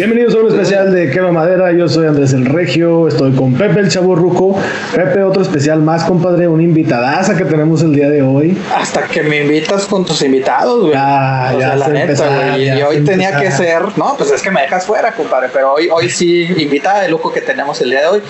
Bienvenidos a un especial de Quema Madera. Yo soy Andrés el Regio. Estoy con Pepe el Chavo Ruco. Pepe, otro especial más, compadre. Una invitadaza que tenemos el día de hoy. Hasta que me invitas con tus invitados, güey. Ya, O ya sea, la neta, empezar, güey. ya Y hoy se tenía empezar. que ser, no, pues es que me dejas fuera, compadre. Pero hoy, hoy sí, invitada de lujo que tenemos el día de hoy.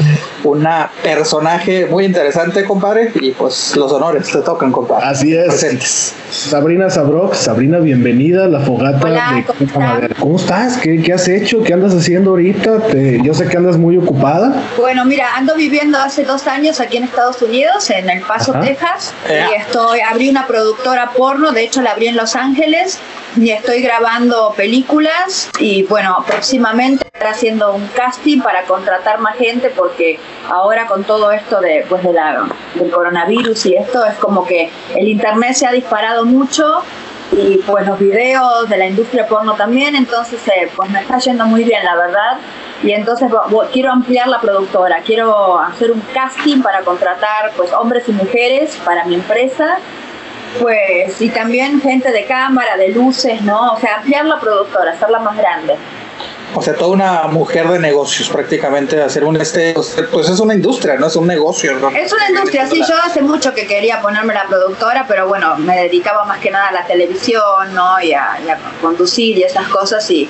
Una personaje muy interesante, compadre. Y pues los honores te tocan, compadre. Así es. Presentes. Sabrina Sabrox. Sabrina, bienvenida a la fogata Hola, de ¿cómo Quema? Madera. ¿Cómo estás? ¿Qué, qué has hecho? ¿Qué andas haciendo ahorita? Te- yo sé que andas muy ocupada. Bueno, mira, ando viviendo hace dos años aquí en Estados Unidos, en El Paso, Ajá. Texas, y estoy, abrí una productora porno, de hecho la abrí en Los Ángeles, y estoy grabando películas, y bueno, próximamente estaré haciendo un casting para contratar más gente, porque ahora con todo esto de, pues de la, del coronavirus y esto, es como que el internet se ha disparado mucho, y pues los videos de la industria porno también, entonces eh, pues me está yendo muy bien, la verdad. Y entonces quiero ampliar la productora, quiero hacer un casting para contratar pues hombres y mujeres para mi empresa, pues y también gente de cámara, de luces, ¿no? O sea, ampliar la productora, hacerla más grande. O sea, toda una mujer de negocios, prácticamente. Hacer un este, pues es una industria, no es un negocio, ¿no? Es una industria, sí, yo hace mucho que quería ponerme la productora, pero bueno, me dedicaba más que nada a la televisión, ¿no? Y a, conducir y esas cosas y,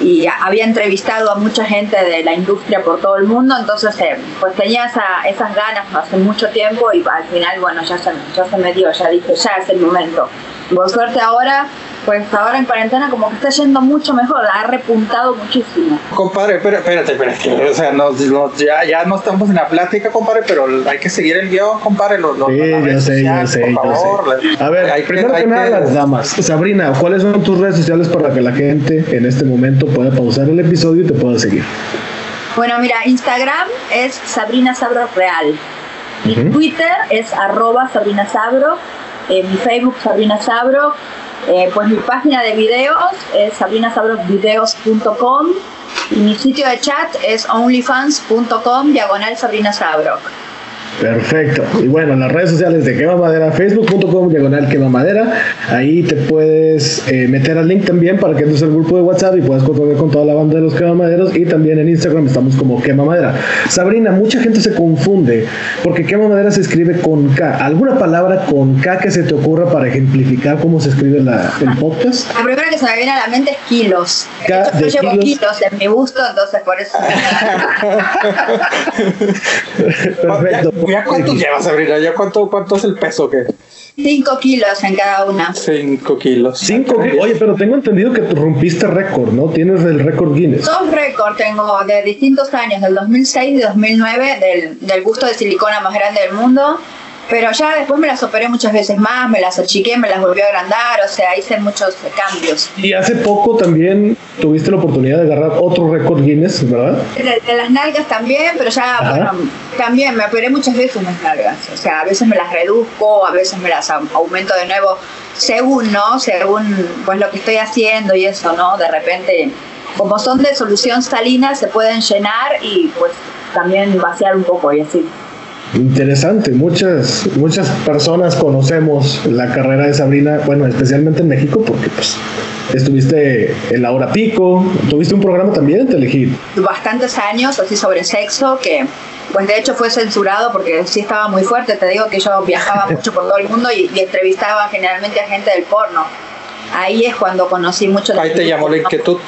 y había entrevistado a mucha gente de la industria por todo el mundo, entonces eh, pues tenía esa- esas ganas hace mucho tiempo y al final, bueno, ya se, ya se me dio, ya dije, ya es el momento. Por suerte ahora, pues ahora en cuarentena como que está yendo mucho mejor, ha repuntado muchísimo. Compadre, espera- espérate, espérate. O sea, nos- nos- ya, ya no estamos en la plática, compadre, pero hay que seguir el guion, compadre. Los, los- Sí, redes sé, ya sociales, sé, por ya favor. sé. A ver, Hay primero que, hay nada, las damas. Sabrina, ¿cuáles son tus redes sociales para que la gente en este momento pueda pausar el episodio y te pueda seguir? Bueno, mira, Instagram es Sabrina Sabro Real. Mi. Twitter es arroba Sabrina Sabro. eh, mi Facebook Sabrina Sabro. Eh, pues mi página de videos es sabrinasabrovideos.com y mi sitio de chat es onlyfans.com diagonal Sabrina Sabro. Perfecto. Y bueno, las redes sociales de Quema Madera, facebook.com diagonal Quema Madera. Ahí te puedes eh, meter al link también para que entres al grupo de WhatsApp y puedas cotorrear con toda la banda de los Quema Maderos. Y también en Instagram estamos como Quema Madera. Sabrina, mucha gente se confunde porque Quema Madera se escribe con K. ¿Alguna palabra con K que se te ocurra para ejemplificar cómo se escribe la, el podcast? La primera que se me viene a la mente es kilos. De yo llevo kilos. en mi busto, entonces por eso. Perfecto. ¿Ya, ya cuánto llevas, Sabrina? ¿Ya cuánto, cuánto es el peso que? 5 kilos en cada una. 5 kilos. Cinco. Oye, pero tengo entendido que tú rompiste récord, ¿no? Tienes el récord Guinness. Dos récords tengo de distintos años, del 2006 y 2009, del, del busto de silicona más grande del mundo. Pero ya después me las operé muchas veces más, me las achiqué, me las volví a agrandar, o sea, hice muchos cambios. Y hace poco también tuviste la oportunidad de agarrar otro récord Guinness, ¿verdad? De, de las nalgas también, pero ya, Ajá. bueno, también me operé muchas veces las nalgas. O sea, a veces me las reduzco, a veces me las au- aumento de nuevo, según, ¿no? Según pues lo que estoy haciendo y eso, ¿no? De repente, como son de solución salina, se pueden llenar y pues también vaciar un poco y así. Interesante, muchas, muchas personas conocemos la carrera de Sabrina, bueno, especialmente en México, porque pues estuviste en la hora pico, tuviste un programa también en Telehit. bastantes años así sobre sexo que pues de hecho fue censurado porque sí estaba muy fuerte te digo que yo viajaba mucho por todo el mundo y, y entrevistaba generalmente a gente del porno ahí es cuando conocí mucho Ahí te llamó la inquietud.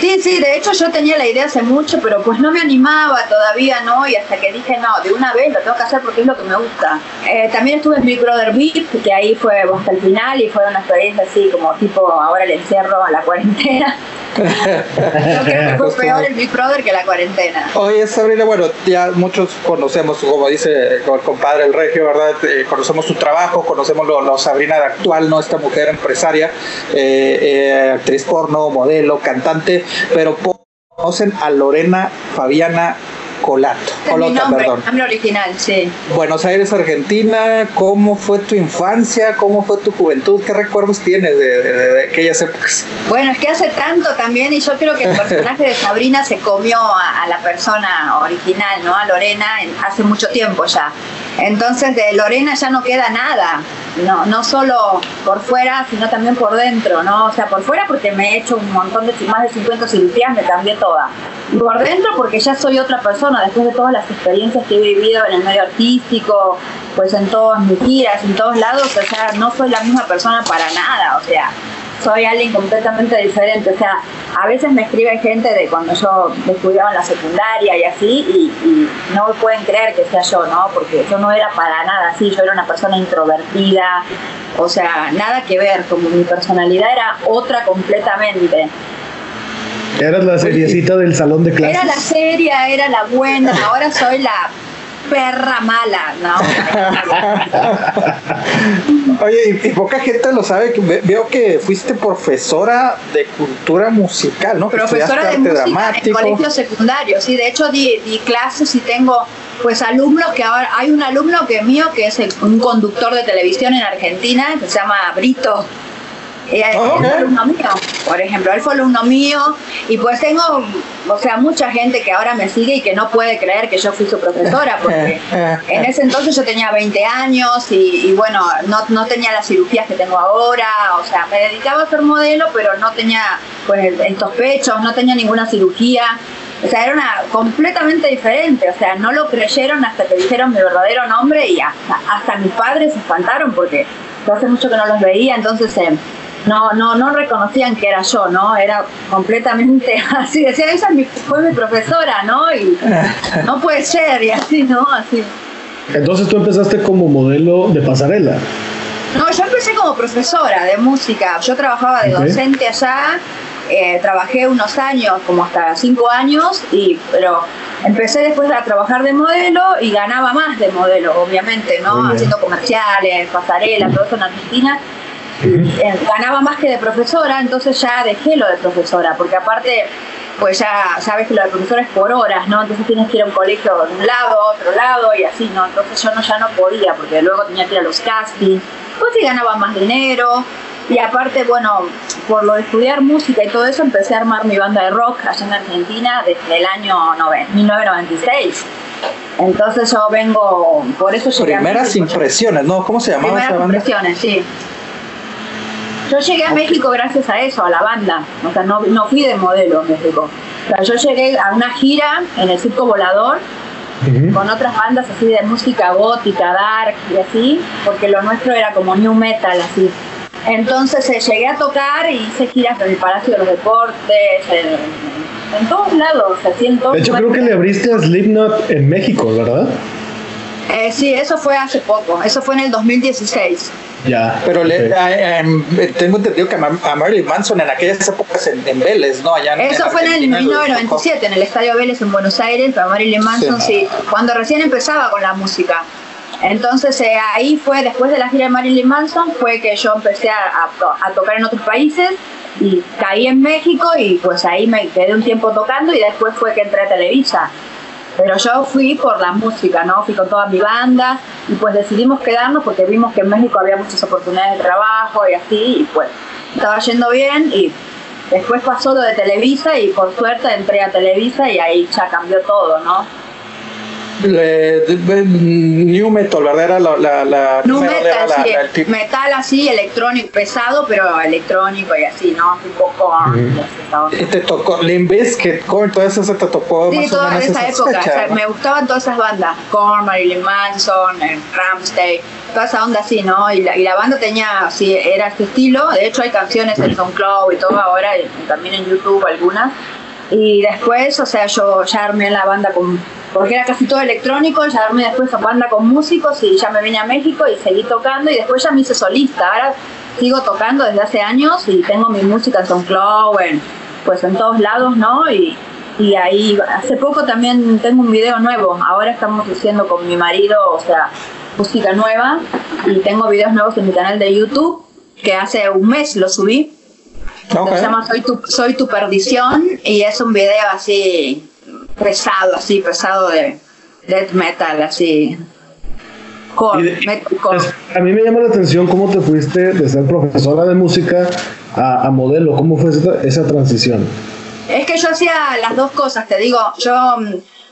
Sí sí de hecho yo tenía la idea hace mucho pero pues no me animaba todavía no y hasta que dije no de una vez lo tengo que hacer porque es lo que me gusta Eh, también estuve en Big Brother VIP que ahí fue hasta el final y fue una experiencia así como tipo ahora el encierro a la cuarentena Creo que fue peor el Big Brother que la cuarentena. Oye, Sabrina, bueno, ya muchos conocemos, como dice el compadre el Regio, ¿verdad? Eh, conocemos su trabajo, conocemos lo, lo Sabrina de actual, ¿no? Esta mujer empresaria, eh, eh, actriz porno, modelo, cantante, pero conocen a Lorena Fabiana Colato. Colota, nombre, perdón. nombre original, sí. Buenos Aires, Argentina, ¿cómo fue tu infancia? ¿Cómo fue tu juventud? ¿Qué recuerdos tienes de, de- de aquellas épocas? Bueno, es que hace tanto también y yo creo que el personaje de Sabrina se comió a, a la persona original, ¿no? A Lorena en- hace mucho tiempo ya. Entonces de Lorena ya no queda nada, no, no solo por fuera, sino también por dentro, ¿no? O sea, por fuera porque me he hecho un montón de, más de 50 cirugías, me cambié toda. Y por dentro porque ya soy otra persona, después de todas las experiencias que he vivido en el medio artístico, pues en todas mis giras, en todos lados, o sea, no soy la misma persona para nada, o sea, soy alguien completamente diferente. O sea, a veces me escribe gente de cuando yo estudiaba en la secundaria y así, y, no pueden creer que sea yo, ¿no? Porque yo no era para nada así, yo era una persona introvertida, o sea, nada que ver, como mi personalidad era otra completamente. Eras la seriecita del salón de clases. Era la seria, era la buena, ahora soy la perra mala, ¿no? Oye, y, poca gente lo sabe, que veo que fuiste profesora de cultura musical, ¿no? Profesora de música en colegio secundario, sí, de hecho di, di, clases y tengo pues alumnos que ahora, hay un alumno que mío que es un conductor de televisión en Argentina, que se llama Brito él fue alumno mío, por ejemplo, él fue alumno mío y pues tengo, o sea, mucha gente que ahora me sigue y que no puede creer que yo fui su profesora, porque en ese entonces yo tenía 20 años y, bueno, no, no, tenía las cirugías que tengo ahora, o sea, me dedicaba a ser modelo, pero no tenía pues estos pechos, no tenía ninguna cirugía. O sea, era una completamente diferente. O sea, no lo creyeron hasta que dijeron mi verdadero nombre y hasta, hasta mis padres se espantaron porque hace mucho que no los veía. Entonces, eh, no, no, no reconocían que era yo, ¿no? Era completamente así, decía, esa fue mi profesora, ¿no? Y no puede ser, y así, ¿no? Así. Entonces tú empezaste como modelo de pasarela. No, yo empecé como profesora de música. Yo trabajaba de docente allá, eh, trabajé unos años, como hasta cinco años, y pero empecé después a trabajar de modelo y ganaba más de modelo, obviamente, ¿no? Haciendo comerciales, pasarela, todo eso en Argentina eh, ganaba más que de profesora, entonces ya dejé lo de profesora, porque aparte, pues ya sabes que lo de profesora es por horas, ¿no? Entonces tienes que ir a un colegio de un lado, otro lado y así, ¿no? Entonces yo no, ya no podía, porque luego tenía que ir a los castings, pues sí ganaba más dinero, y aparte, bueno, por lo de estudiar música y todo eso, empecé a armar mi banda de rock allá en Argentina desde el año 1996. Entonces yo vengo, por eso llegué Primeras impresiones, ¿no? ¿Cómo se llamaba esa banda? impresiones, sí. Yo llegué a México gracias a eso, a la banda. O sea, no, no fui de modelo en México. O sea, yo llegué a una gira en el Circo Volador con otras bandas así de música gótica, dark y así, porque lo nuestro era como new metal, así. Entonces eh, llegué a tocar y hice giras en el Palacio de los Deportes, en, todos lados, así en todos De hecho, creo que le abriste a Slipknot en México, ¿verdad? Eh, sí, eso fue hace poco, eso fue en el 2016. Ya. Pero le, tengo entendido que a Marilyn Manson en aquellas épocas en, Vélez, ¿no? Allá Eso fue en el 1997, en el Estadio Vélez en Buenos Aires, pero Marilyn Manson sí, cuando recién empezaba con la música. Entonces eh, ahí fue, después de la gira de Marilyn Manson, fue que yo empecé a, a, tocar en otros países y caí en México y pues ahí me quedé un tiempo tocando y después fue que entré a Televisa. Pero yo fui por la música, ¿no? Fui con toda mi banda y pues decidimos quedarnos porque vimos que en México había muchas oportunidades de trabajo y así, y pues estaba yendo bien y después pasó lo de Televisa y por suerte entré a Televisa y ahí ya cambió todo, ¿no? New metal, ¿verdad? Era la, la, la new metal, sí, metal así, electrónico, pesado, pero electrónico y así, ¿no? Un poco. ¿Y te tocó Limbiskit, Korn, todo eso se te tocó? Sí, toda esa época. me gustaban todas esas bandas: Korn, Marilyn Manson, eh, Ramstein, toda esa onda así, ¿no? Y la, y la banda tenía, sí, era este estilo. De hecho, hay canciones en SoundCloud y todo ahora, y también en YouTube algunas. Y después, o sea, yo ya armé la banda con porque era casi todo electrónico, ya armé después a banda con músicos y ya me vine a México y seguí tocando y después ya me hice solista. Ahora sigo tocando desde hace años y tengo mi música en SoundCloud, en, pues en todos lados, ¿no? Y, y ahí hace poco también tengo un video nuevo. Ahora estamos haciendo con mi marido, o sea, música nueva y tengo videos nuevos en mi canal de YouTube que hace un mes lo subí. Se llama Soy tu, Soy tu perdición y es un video así pesado, así, pesado de death metal, así. Pues, a mí me llama la atención cómo te fuiste de ser profesora de música a, modelo, ¿cómo fue esa, esa, transición? Es que yo hacía las dos cosas, te digo, yo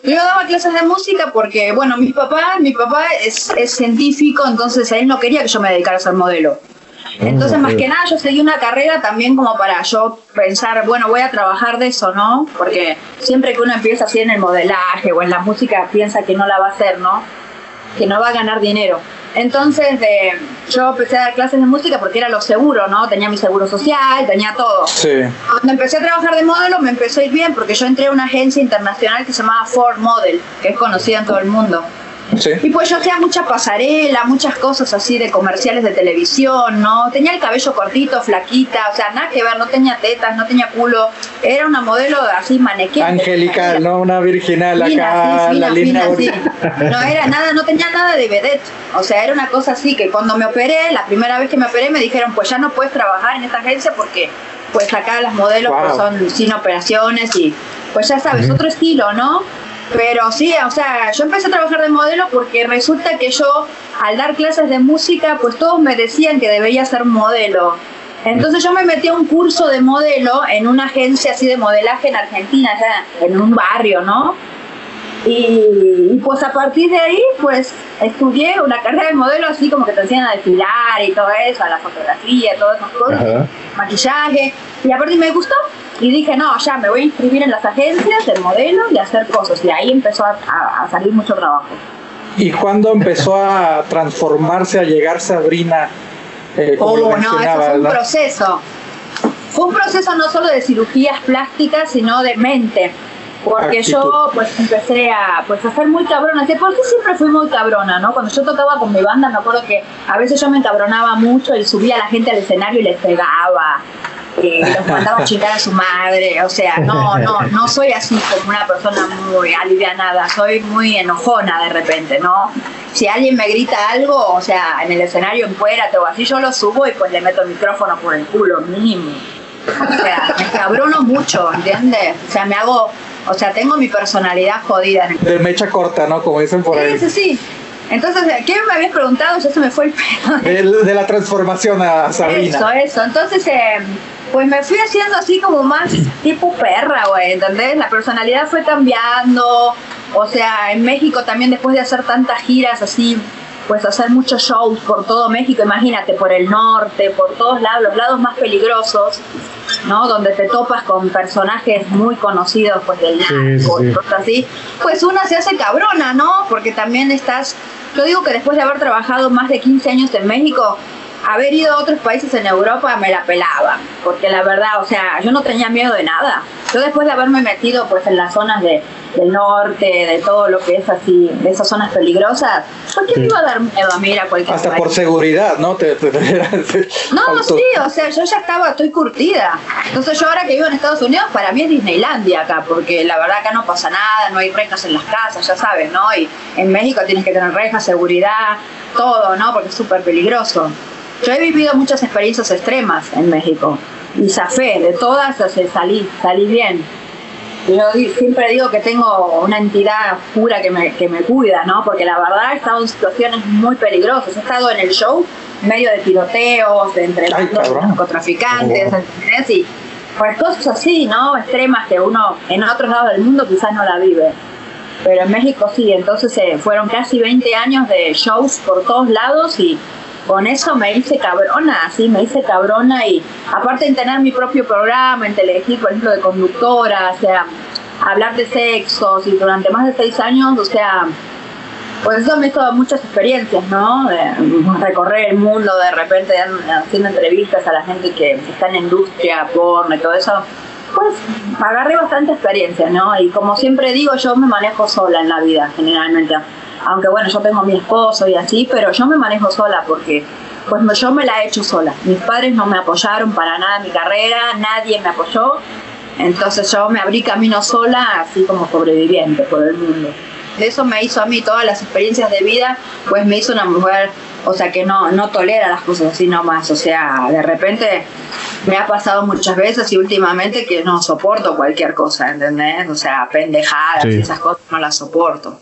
Yo daba clases de música porque, bueno, mi papá, mi papá es, es científico, entonces él no quería que yo me dedicara a ser modelo. Entonces, más que nada, yo seguí una carrera también como para yo pensar, bueno, voy a trabajar de eso, ¿no? Porque siempre que uno empieza así en el modelaje o en la música, piensa que no la va a hacer, ¿no? Que no va a ganar dinero. Entonces, de, yo empecé a dar clases de música porque era lo seguro, ¿no? Tenía mi seguro social, tenía todo. Sí. Cuando empecé a trabajar de modelo me empezó a ir bien porque yo entré a una agencia internacional que se llamaba Ford Model, que es conocida en todo el mundo. Y pues yo hacía mucha pasarela, muchas cosas así de comerciales de televisión, ¿no? Tenía el cabello cortito, flaquita, o sea, nada que ver, no tenía tetas, no tenía culo. Era una modelo así manequín. Angelical, ¿no? Una virginal acá, la línea. No era nada, no tenía nada de vedette. O sea, era una cosa así que cuando me operé, la primera vez que me operé me dijeron, pues ya no puedes trabajar en esta agencia porque pues acá las modelos pues, son sin operaciones y pues ya sabes, otro estilo, ¿no? Pero sí, o sea, yo empecé a trabajar de modelo porque resulta que yo, al dar clases de música, pues todos me decían que debería ser modelo. Entonces yo me metí a un curso de modelo en una agencia así de modelaje en Argentina, en un barrio, ¿no? Y, pues a partir de ahí, pues estudié una carrera de modelo así como que te enseñan a desfilar y todo eso, a la fotografía, todas esas cosas, maquillaje. Y a partir me gustó y dije, no, ya me voy a inscribir en las agencias de modelo y hacer cosas. Y ahí empezó a, salir mucho trabajo. ¿Y cuándo empezó a transformarse, a llegar Sabrina? Eh, oh, no, eso fue un proceso. Fue un proceso no solo de cirugías plásticas, sino de mente. Porque yo pues empecé a, pues, a ser muy cabrona. ¿Por qué siempre fui muy cabrona? ¿no? Cuando yo tocaba con mi banda me acuerdo que a veces yo me encabronaba mucho y subía a la gente al escenario y les pegaba eh, los mandaba a chingar a su madre, o sea, no, no, no soy así como una persona muy alivianada, soy muy enojona de repente, ¿no? Si alguien me grita algo, o sea, en el escenario encuérate o así, yo lo subo y pues le meto el micrófono por el culo, mínimo. O sea, me cabrono mucho, ¿entiendes? O sea, me hago, o sea, tengo mi personalidad jodida. De mecha corta, ¿no? Como dicen por ahí. Sí, sí, sí. Entonces, ¿qué me habías preguntado? Ya se me fue el pedo. De, la transformación a Sabrina. Eso, eso. Entonces, eh, pues me fui haciendo así como más tipo perra, güey, ¿entendés? La personalidad fue cambiando. O sea, en México también después de hacer tantas giras así, pues hacer muchos shows por todo México, imagínate, por el norte, por todos lados, los lados más peligrosos, ¿no? Donde te topas con personajes muy conocidos, pues del narco y cosas así, pues una se hace cabrona, ¿no? Porque también estás, yo digo que después de haber trabajado más de 15 años en México, haber ido a otros países en Europa me la pelaba, porque la verdad, o sea, yo no tenía miedo de nada. Yo después de haberme metido pues en las zonas de, del norte, de todo lo que es así, de esas zonas peligrosas, ¿por qué me iba a dar miedo a mí a cualquier Hasta por seguridad, ¿no? Te, no, sí, o sea, yo ya estaba, estoy curtida. Entonces yo ahora que vivo en Estados Unidos, para mí es Disneylandia acá, porque la verdad acá no pasa nada, no hay rejas en las casas, ya sabes, ¿no? Y en México tienes que tener rejas, seguridad, todo, ¿no? Porque es súper peligroso. Yo he vivido muchas experiencias extremas en México y zafé, de todas salí, salí bien. Yo siempre digo que tengo una entidad pura que me, que me cuida, ¿no? Porque la verdad he estado en situaciones muy peligrosas. He estado en el show en medio de tiroteos, de entrenando narcotraficantes. Y pues cosas así, ¿no? Extremas que uno en otros lados del mundo quizás no la vive. Pero en México sí, entonces eh, fueron casi 20 años de shows por todos lados y con eso me hice cabrona, sí, me hice cabrona y aparte de tener mi propio programa en Telehit, por ejemplo, de conductora, o sea, hablar de sexos y durante más de seis años, o sea, pues eso me hizo muchas experiencias, ¿no? De recorrer el mundo, de repente haciendo entrevistas a la gente que está en industria, porno y todo eso. Pues agarré bastante experiencia, ¿no? Y como siempre digo, yo me manejo sola en la vida, generalmente aunque bueno, yo tengo mi esposo y así, pero yo me manejo sola porque pues yo me la he hecho sola. Mis padres no me apoyaron para nada en mi carrera, nadie me apoyó, entonces yo me abrí camino sola, así como sobreviviente por el mundo. Eso me hizo a mí todas las experiencias de vida, pues me hizo una mujer, o sea, que no, no tolera las cosas así nomás, o sea, de repente me ha pasado muchas veces y últimamente que no soporto cualquier cosa, ¿entendés? O sea, pendejadas y esas cosas no las soporto.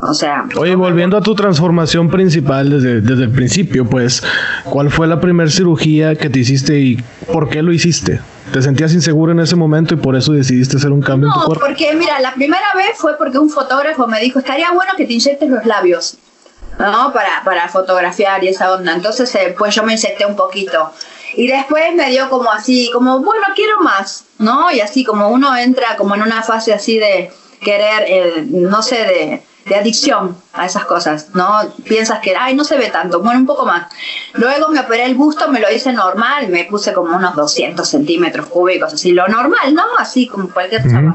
O sea. Oye, volviendo a tu transformación principal desde, desde el principio, pues, ¿cuál fue la primera cirugía que te hiciste y por qué lo hiciste? te sentías inseguro en ese momento y por eso decidiste hacer un cambio en tu cuerpo. porque mira, la primera vez fue porque un fotógrafo me dijo, estaría bueno que te inyectes los labios. ¿no? Para, para fotografiar y esa onda. Entonces, eh, pues yo me inyecté un poquito. Y después me dio como así, como, bueno, quiero más, ¿no? Y así como uno entra como en una fase así de querer, eh, no sé, de, de adicción a esas cosas, ¿no? Piensas que, ay, no se ve tanto, bueno, un poco más. Luego me operé el busto, me lo hice normal, me puse como unos 200 centímetros cúbicos, así, lo normal, ¿no? Así como cualquier uh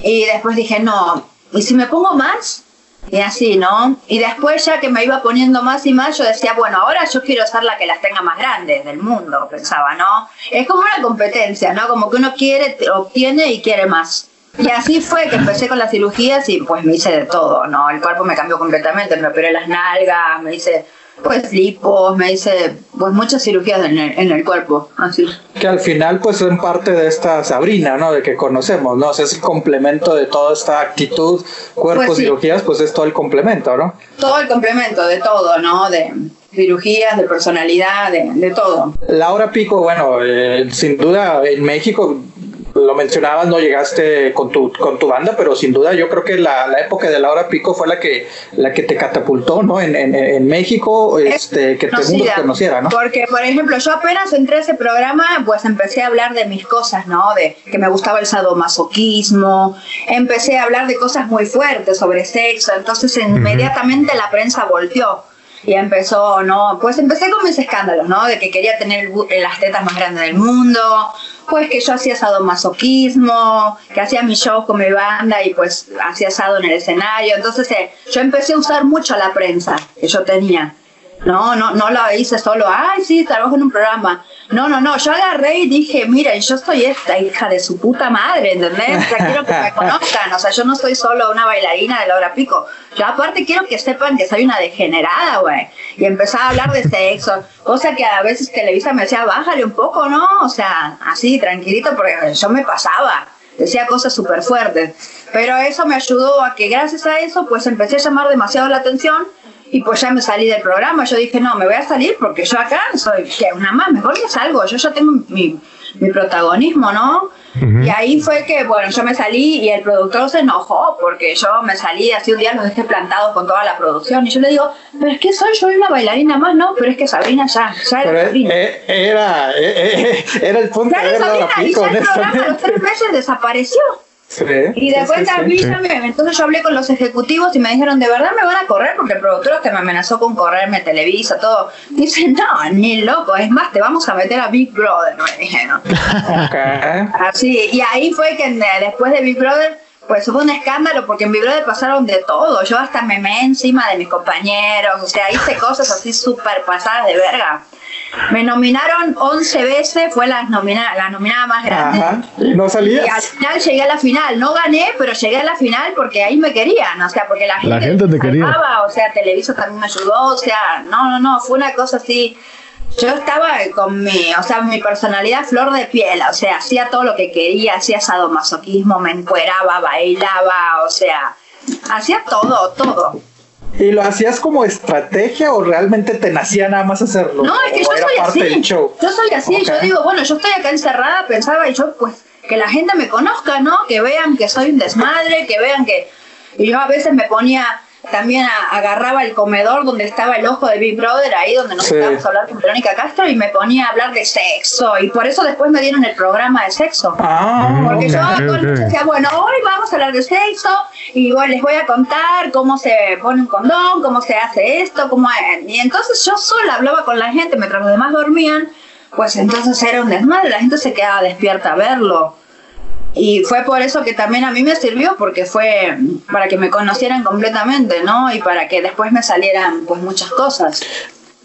Y después dije, no, ¿y si me pongo más? Y así, ¿no? Y después ya que me iba poniendo más y más, yo decía, bueno, ahora yo quiero ser la que las tenga más grandes del mundo, pensaba, ¿no? Es como una competencia, ¿no? Como que uno quiere, obtiene y quiere más. Y así fue que empecé con las cirugías y pues me hice de todo, ¿no? El cuerpo me cambió completamente, me operé las nalgas, me hice pues lipos, me hice pues muchas cirugías en el, en el, cuerpo, así. Que al final pues son parte de esta Sabrina, ¿no? De que conocemos, ¿no? O sea, es el complemento de toda esta actitud, cuerpo, pues cirugías, pues es todo el complemento, ¿no? Todo el complemento de todo, ¿no? De cirugías, de personalidad, de, de todo. Laura Pico, bueno, eh, sin duda en México lo mencionabas, no llegaste con tu, con tu banda, pero sin duda yo creo que la, la época de Laura Pico fue la que, la que te catapultó, ¿no? En, en, en México, este, que todo el mundo te conociera, ¿no? Porque, por ejemplo, yo apenas entré a ese programa, pues empecé a hablar de mis cosas, ¿no? De que me gustaba el sadomasoquismo, empecé a hablar de cosas muy fuertes sobre sexo, entonces inmediatamente la prensa volteó y empezó, ¿no? Pues empecé con mis escándalos, ¿no? De que quería tener las tetas más grandes del mundo, pues que yo hacía sadomasoquismo, que hacía mi show con mi banda y pues hacía asado en el escenario. Entonces eh, yo empecé a usar mucho la prensa que yo tenía. No, no, no lo hice solo, ay, sí, trabajo en un programa. No, no, no, yo agarré y dije, mira, yo soy esta hija de su puta madre, ¿entendés? O sea, quiero que me conozcan, o sea, yo no soy solo una bailarina de Laura Pico. Yo aparte quiero que sepan que soy una degenerada, güey. Y empezaba a hablar de sexo, cosa que a veces Televisa me decía, bájale un poco, ¿no? O sea, así, tranquilito, porque yo me pasaba. Decía cosas súper fuertes. Pero eso me ayudó a que gracias a eso, pues empecé a llamar demasiado la atención y pues ya me salí del programa. Yo dije, no, me voy a salir porque yo acá soy, que una más, mejor que salgo. Yo ya tengo mi, mi protagonismo, ¿no? Y ahí fue que, bueno, yo me salí y el productor se enojó porque yo me salí, así un día los dejé plantados con toda la producción. Y yo le digo, pero es que soy yo una bailarina más, no, pero es que Sabrina ya, ya era Sabrina. Eh, era, eh, eh, era el punto de Sabrina, y ya el programa a los tres meses desapareció y después también, entonces yo hablé con los ejecutivos y me dijeron, ¿de verdad me van a correr? Porque el productor que me amenazó con correrme Televisa, todo. Dicen, no, ni loco, es más, te vamos a meter a Big Brother, me dijeron. Así, y ahí fue que después de Big Brother, pues fue un escándalo porque en Big Brother pasaron de todo. Yo hasta me me encima de mis compañeros, o sea, hice cosas así súper pasadas de verga. Me nominaron 11 veces, fue la nominada, la nominada más grande. Ajá. ¿Y no salías? Y al final llegué a la final. No gané, pero llegué a la final porque ahí me querían. O sea, porque la gente, la gente te quería. O sea, Televisa también me ayudó. O sea, no, no, no. Fue una cosa así. Yo estaba con mi, o sea, mi personalidad flor de piel, o sea, hacía todo lo que quería, hacía sadomasoquismo, me encueraba, bailaba, o sea, hacía todo, todo. ¿Y lo hacías como estrategia o realmente te nacía nada más hacerlo? No, es que yo soy así. Yo soy así, yo digo, bueno, yo estoy acá encerrada, pensaba y yo pues que la gente me conozca, ¿no? Que vean que soy un desmadre, que vean que... Y yo a veces me ponía también agarraba el comedor donde estaba el ojo de Big Brother, ahí donde nos estábamos a hablar con Verónica Castro, y me ponía a hablar de sexo. Y por eso después me dieron el programa de sexo. Ah, Porque yo decía, bueno, hoy vamos a hablar de sexo, y bueno, les voy a contar cómo se pone un condón, cómo se hace esto, cómo... Y entonces yo sola hablaba con la gente mientras los demás dormían, pues entonces era un desmadre, la gente se quedaba despierta a verlo. Y fue por eso que también a mí me sirvió, porque fue para que me conocieran completamente, ¿no? Y para que después me salieran pues muchas cosas.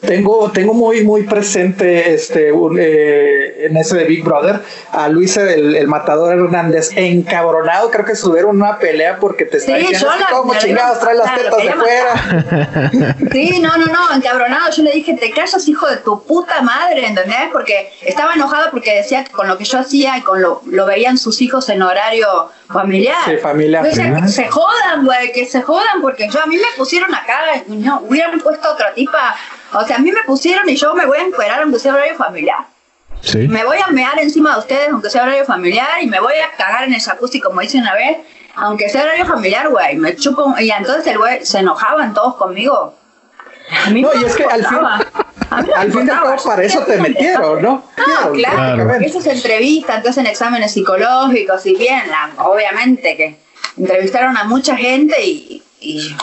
Tengo, tengo muy, muy presente este, eh, en ese de Big Brother a Luis el, matador Hernández encabronado. Creo que subieron una pelea porque te está sí, diciendo cómo chingados trae las tetas de fuera. Sí, no, no, no, encabronado. Yo le dije, te callas, hijo de tu puta madre, ¿entendés? Porque estaba enojado porque decía que con lo que yo hacía y con lo, lo veían sus hijos en horario familiar. Sí, familiar. que se jodan, güey, que se jodan porque yo a mí me pusieron acá, no, hubieran puesto otra tipa o sea, a mí me pusieron y yo me voy a encuerar aunque sea horario familiar. Me voy a mear encima de ustedes, aunque sea horario familiar, y me voy a cagar en el jacuzzi, como dice una vez, aunque sea horario familiar, güey. Me chupo. Y entonces el güey se enojaban todos conmigo. A mí no, y es que al fin, al fin de todo para eso te metieron, ¿no? No, claro, porque eso se entrevista, entonces en exámenes psicológicos y bien, obviamente que entrevistaron a mucha gente y,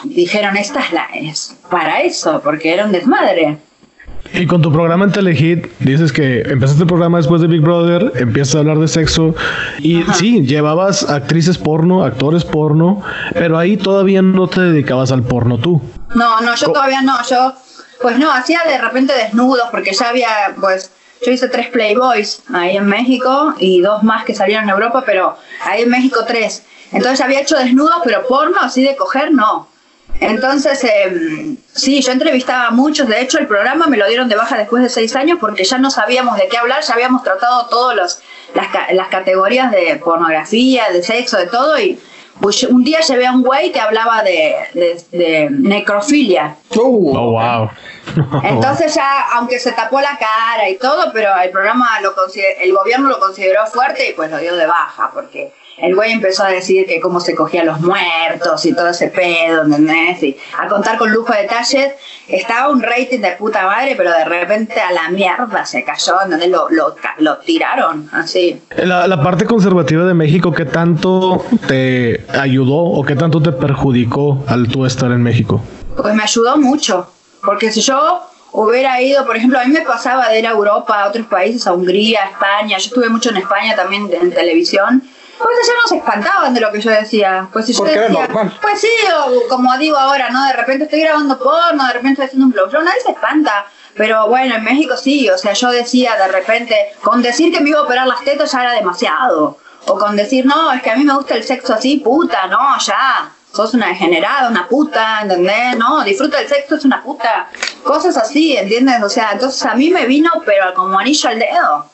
dijeron, esta es la es para eso, porque era un desmadre. Y con tu programa en Telehit, dices que empezaste el programa después de Big Brother, empiezas a hablar de sexo y sí, llevabas actrices porno, actores porno, pero ahí todavía no te dedicabas al porno tú. No, no, yo todavía no, yo pues no, hacía de repente desnudos porque ya había, pues yo hice tres Playboys ahí en México y dos más que salieron en Europa, pero ahí en México tres. Entonces había hecho desnudos, pero porno así de coger no. Entonces, eh, sí, yo entrevistaba a muchos. De hecho, el programa me lo dieron de baja después de seis años porque ya no sabíamos de qué hablar, ya habíamos tratado todas las, las categorías de pornografía, de sexo, de todo. Y pues, un día llevé a un güey que hablaba de, de, necrofilia. Uh. oh, wow. Entonces ya, aunque se tapó la cara y todo, pero el programa, lo el gobierno lo consideró fuerte y pues lo dio de baja porque el güey empezó a decir que cómo se cogía los muertos y todo ese pedo, ¿entendés? Y a contar con lujo de detalles. Estaba un rating de puta madre, pero de repente a la mierda se cayó, ¿entendés? Lo, lo, tiraron, así. La, la, parte conservativa de México, ¿qué tanto te ayudó o qué tanto te perjudicó al tú estar en México? Pues me ayudó mucho, porque si yo hubiera ido, por ejemplo, a mí me pasaba de ir a Europa, a otros países, a Hungría, a España, yo estuve mucho en España también en televisión, pues ellos no se espantaban de lo que yo decía. Pues si yo decía, pues sí, o como digo ahora, ¿no? De repente estoy grabando porno, de repente estoy haciendo un blog, nadie se espanta. Pero bueno, en México sí, o sea, yo decía de repente, con decir que me iba a operar las tetas ya era demasiado. O con decir, no, es que a mí me gusta el sexo así, puta, no, ya. Sos una degenerada, una puta, ¿entendés? No, disfruta el sexo, es una puta. Cosas así, ¿entiendes? O sea, entonces a mí me vino, pero como anillo al dedo.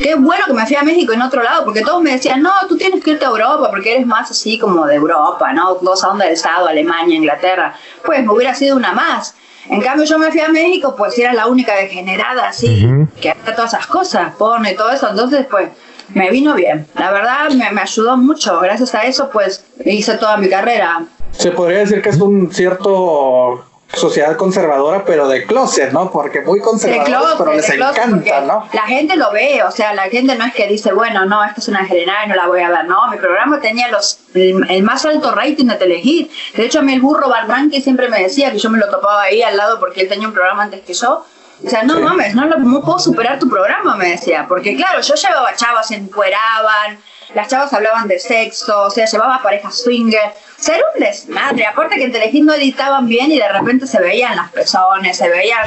Qué bueno que me fui a México en otro lado, porque todos me decían, no, tú tienes que irte a Europa, porque eres más así como de Europa, ¿no? Dos a onda del Estado, Alemania, Inglaterra. Pues me hubiera sido una más. En cambio, yo me fui a México, pues era la única degenerada así, que hacía todas esas cosas, pone todo eso. Entonces, pues, me vino bien. La verdad, me, me ayudó mucho. Gracias a eso, pues, hice toda mi carrera. Se podría decir que es un cierto sociedad conservadora, pero de closet, ¿no? Porque muy conservadores, pero les encanta, ¿no? La gente lo ve, o sea, la gente no es que dice, bueno, no, esta es una general y no la voy a ver, no, mi programa tenía los el, más alto rating de Telehit. De hecho, a mí el burro Barranqui siempre me decía que yo me lo topaba ahí al lado porque él tenía un programa antes que yo. O sea, no mames, no, no puedo superar tu programa, me decía. Porque claro, yo llevaba chavas, se encueraban, las chavas hablaban de sexo, o sea, llevaba parejas swinger. Era un desmadre. Aparte que en Telehit no editaban bien y de repente se veían las personas, se veían,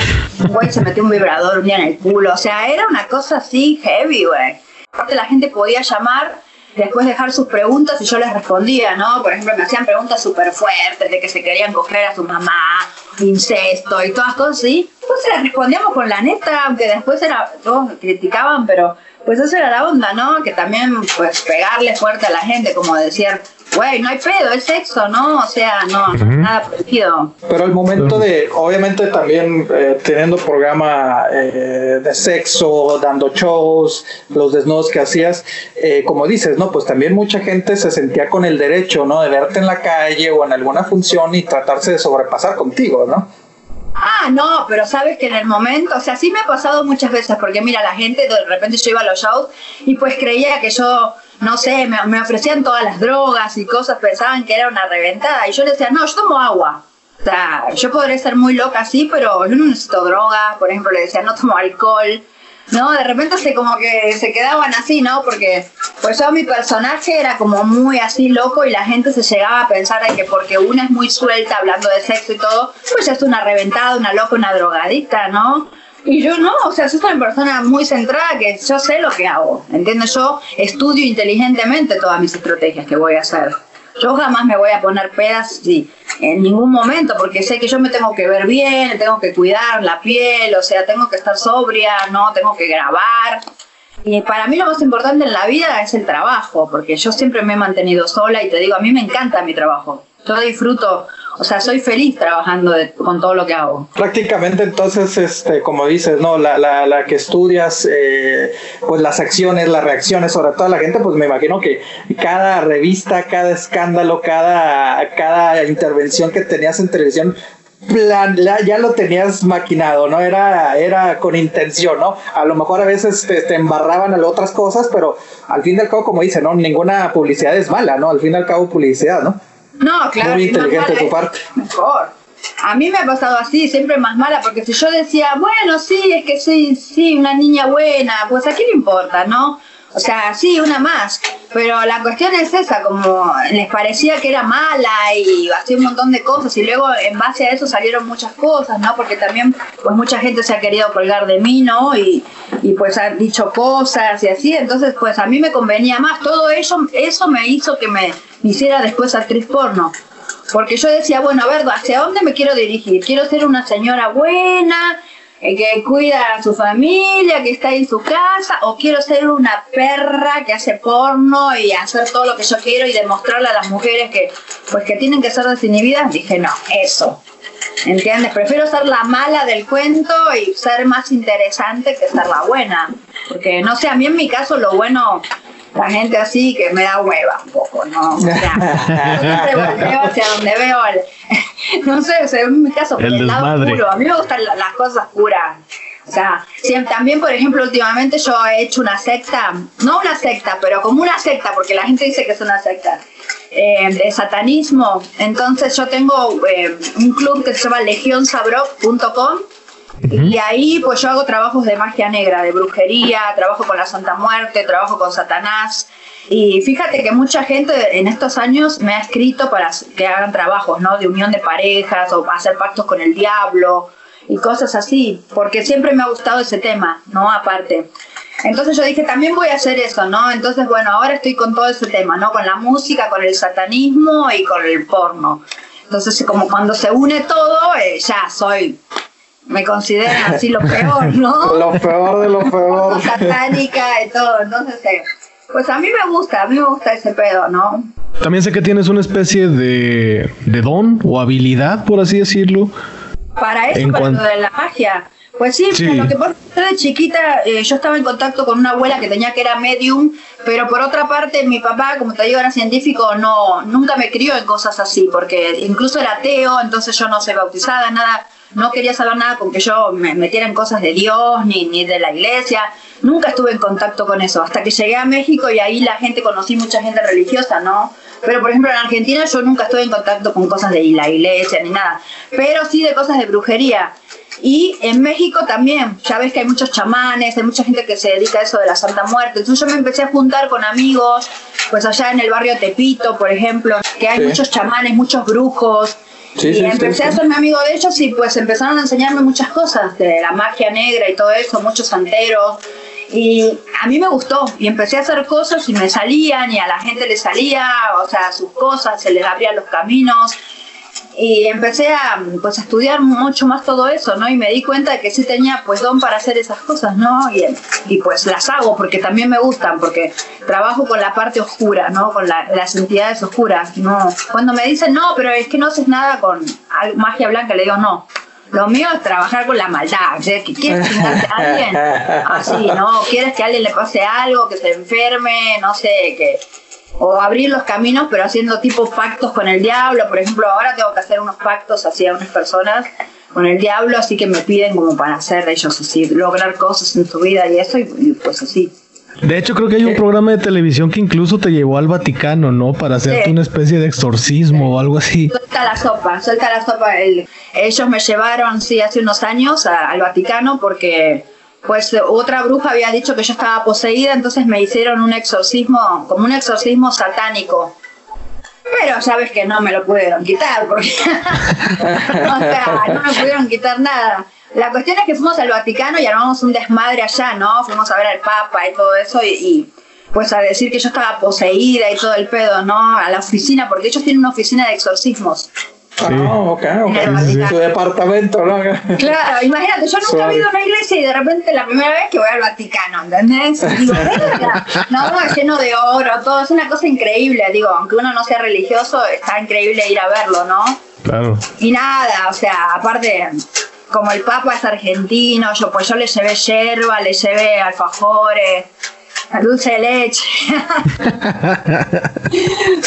güey, se metió un vibrador un día en el culo. O sea, era una cosa así heavy, güey. Aparte la gente podía llamar después dejar sus preguntas y yo les respondía, ¿no? Por ejemplo, me hacían preguntas súper fuertes de que se querían coger a su mamá, incesto y todas cosas así. Pues les respondíamos con la neta, aunque después era, todos criticaban, pero pues esa era la onda, ¿no? Que también, pues, pegarle fuerte a la gente, como decir, güey, no hay pedo, es sexo, ¿no? O sea, no, nada parecido. Pero el momento de, obviamente también eh, teniendo programa eh, de sexo, dando shows, los desnudos que hacías, eh, como dices, ¿no? Pues también mucha gente se sentía con el derecho, ¿no? De verte en la calle o en alguna función y tratarse de sobrepasar contigo, ¿no? Ah, no, pero sabes que en el momento, o sea, sí me ha pasado muchas veces, porque mira, la gente de repente yo iba a los shows y pues creía que yo, no sé, me, ofrecían todas las drogas y cosas, pensaban que era una reventada. Y yo les decía, no, yo tomo agua. O sea, yo podré ser muy loca así, pero yo no necesito droga. Por ejemplo, le decía, no tomo alcohol. ¿no? De repente se como que se quedaban así, ¿no? Porque pues yo mi personaje era como muy así loco y la gente se llegaba a pensar que porque una es muy suelta hablando de sexo y todo, pues es una reventada, una loca, una drogadicta, ¿no? Y yo no, o sea, soy una persona muy centrada que yo sé lo que hago, ¿entiendes? Yo estudio inteligentemente todas mis estrategias que voy a hacer. Yo jamás me voy a poner pedas sí, en ningún momento, porque sé que yo me tengo que ver bien, tengo que cuidar la piel, o sea, tengo que estar sobria, no, tengo que grabar. Y para mí lo más importante en la vida es el trabajo, porque yo siempre me he mantenido sola y te digo, a mí me encanta mi trabajo. Yo disfruto o sea, soy feliz trabajando con todo lo que hago. Prácticamente entonces, este, como dices, ¿no? La, la, la que estudias, eh, pues las acciones, las reacciones, sobre todo la gente, pues me imagino que cada revista, cada escándalo, cada, cada intervención que tenías en televisión, plan, ya lo tenías maquinado, ¿no? Era, era con intención, ¿no? A lo mejor a veces te, embarraban a otras cosas, pero al fin y al cabo, como dice, ¿no? Ninguna publicidad es mala, ¿no? Al fin y al cabo, publicidad, ¿no? No, claro. Muy inteligente tu parte. Mejor. A mí me ha pasado así, siempre más mala, porque si yo decía, bueno, sí, es que soy, sí, una niña buena, pues a quién le importa, ¿no? O sea, sí, una más. Pero la cuestión es esa, como les parecía que era mala y hacía un montón de cosas y luego en base a eso salieron muchas cosas, ¿no? Porque también pues mucha gente se ha querido colgar de mí, ¿no? Y, y pues han dicho cosas y así, entonces pues a mí me convenía más. Todo eso, eso me hizo que me hiciera después actriz porno. Porque yo decía, bueno, a ver, ¿hacia dónde me quiero dirigir? Quiero ser una señora buena, que cuida a su familia, que está en su casa, o quiero ser una perra que hace porno y hacer todo lo que yo quiero y demostrarle a las mujeres que, pues, que tienen que ser desinhibidas, dije, no, eso. ¿Entiendes? Prefiero ser la mala del cuento y ser más interesante que ser la buena. Porque, no sé, a mí en mi caso lo bueno la gente así que me da hueva un poco, ¿no? O sea, yo hacia donde veo, no sé, en mi caso, el, el lado oscuro. A mí me gustan las cosas puras. O sea, también, por ejemplo, últimamente yo he hecho una secta, no una secta, pero como una secta, porque la gente dice que es una secta, eh, de satanismo. Entonces yo tengo eh, un club que se llama y ahí pues yo hago trabajos de magia negra, de brujería, trabajo con la Santa Muerte, trabajo con Satanás. Y fíjate que mucha gente en estos años me ha escrito para que hagan trabajos, ¿no? De unión de parejas o hacer pactos con el diablo y cosas así, porque siempre me ha gustado ese tema, ¿no? Aparte. Entonces yo dije, también voy a hacer eso, ¿no? Entonces, bueno, ahora estoy con todo ese tema, ¿no? Con la música, con el satanismo y con el porno. Entonces, como cuando se une todo, eh, ya soy me consideran así lo peor, ¿no? lo peor de lo peor. Satánica y todo, entonces, eh, pues a mí me gusta, a mí me gusta ese pedo, ¿no? También sé que tienes una especie de, de don o habilidad, por así decirlo. Para eso, para lo de la magia. Pues sí, lo que por de chiquita eh, yo estaba en contacto con una abuela que tenía que era medium, pero por otra parte mi papá, como te digo, era científico, no nunca me crió en cosas así, porque incluso era ateo, entonces yo no soy bautizada, nada no quería saber nada con que yo me metiera en cosas de Dios ni, ni de la iglesia. Nunca estuve en contacto con eso, hasta que llegué a México y ahí la gente, conocí mucha gente religiosa, ¿no? Pero por ejemplo en Argentina yo nunca estuve en contacto con cosas de la iglesia ni nada, pero sí de cosas de brujería. Y en México también, ya ves que hay muchos chamanes, hay mucha gente que se dedica a eso de la Santa Muerte. Entonces yo me empecé a juntar con amigos, pues allá en el barrio Tepito, por ejemplo, que hay muchos chamanes, muchos brujos, y empecé a hacerme amigo de ellos y pues empezaron a enseñarme muchas cosas de la magia negra y todo eso, muchos santeros. Y a mí me gustó y empecé a hacer cosas y me salían y a la gente le salía, o sea, sus cosas, se les abrían los caminos y empecé a pues a estudiar mucho más todo eso, ¿no? Y me di cuenta de que sí tenía pues don para hacer esas cosas, ¿no? Y, y pues las hago porque también me gustan, porque trabajo con la parte oscura, ¿no? Con las entidades oscuras, ¿no? Cuando me dicen, no, pero es que no haces nada con magia blanca, le digo, no. Lo mío es trabajar con la maldad, ¿sí? que quieres chingarte a alguien, así, ¿no? Quieres que a alguien le pase algo, que se enferme, no sé, que, o abrir los caminos, pero haciendo tipo pactos con el diablo. Por ejemplo, ahora tengo que hacer unos pactos hacia unas personas con el diablo, así que me piden como para hacer ellos así, lograr cosas en su vida y eso, y, pues así. De hecho, creo que hay un programa de televisión que incluso te llevó al Vaticano, ¿no? Para hacerte una especie de exorcismo o algo así. Suelta la sopa, suelta la sopa. ellos me llevaron, sí, hace unos años al Vaticano porque pues otra bruja había dicho que yo estaba poseída, entonces me hicieron un exorcismo, como un exorcismo satánico. Pero sabes que no me lo pudieron quitar, porque o sea, no me pudieron quitar nada. La cuestión es que fuimos al Vaticano y armamos un desmadre allá, ¿no? Fuimos a ver al Papa y todo eso y, pues a decir que yo estaba poseída y todo el pedo, ¿no? A la oficina, porque ellos tienen una oficina de exorcismos. Ah, ok, ok. Su departamento, ¿no? Claro, imagínate, yo nunca he ido a una iglesia y de repente la primera vez que voy al Vaticano, ¿entendés? Digo, no, es lleno de oro, todo, es una cosa increíble, digo, aunque uno no sea religioso, está increíble ir a verlo, ¿no? Claro. Y nada, o sea, aparte, como el Papa es argentino, yo pues yo le llevé yerba, le llevé alfajores, dulce de leche.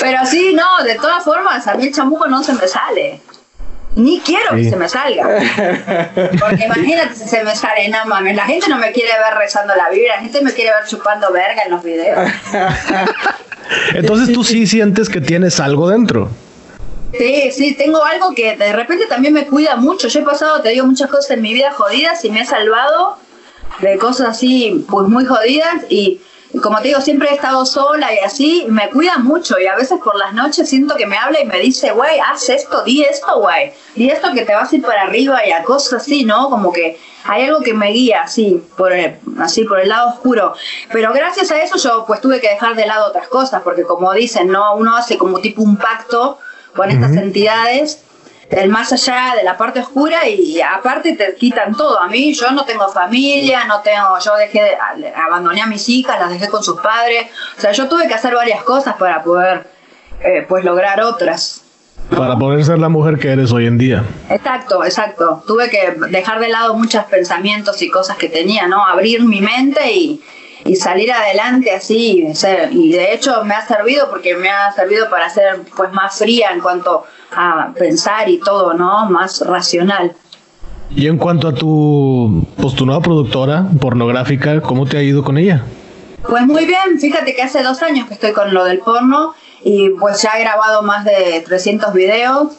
Pero sí, no, de todas formas, a mí el chamuco no se me sale. Ni quiero que se me salga. Porque imagínate si se me sale, no mames, la gente no me quiere ver rezando la Biblia, la gente me quiere ver chupando verga en los videos. Entonces tú sí sientes que tienes algo dentro. Sí, sí, tengo algo que de repente también me cuida mucho. Yo he pasado, te digo, muchas cosas en mi vida jodidas y me he salvado de cosas así, pues muy jodidas y como te digo, siempre he estado sola y así, me cuida mucho y a veces por las noches siento que me habla y me dice, güey, haz esto, di esto, güey, di esto que te vas a ir para arriba y a cosas así, ¿no? Como que hay algo que me guía así por el, así por el lado oscuro. Pero gracias a eso yo pues tuve que dejar de lado otras cosas, porque como dicen, ¿no? Uno hace como tipo un pacto con estas entidades del más allá de la parte oscura y aparte te quitan todo. A mí yo no tengo familia, no tengo, yo dejé, de, abandoné a mis hijas, las dejé con sus padres. O sea, yo tuve que hacer varias cosas para poder eh, pues lograr otras. Para poder ser la mujer que eres hoy en día. Exacto, exacto. Tuve que dejar de lado muchos pensamientos y cosas que tenía, ¿no? Abrir mi mente y, y salir adelante así. Y de hecho me ha servido porque me ha servido para ser pues más fría en cuanto a pensar y todo, ¿no? Más racional. Y en cuanto a tu, tu nueva productora pornográfica, ¿cómo te ha ido con ella? Pues muy bien, fíjate que hace dos años que estoy con lo del porno y pues ya he grabado más de 300 videos.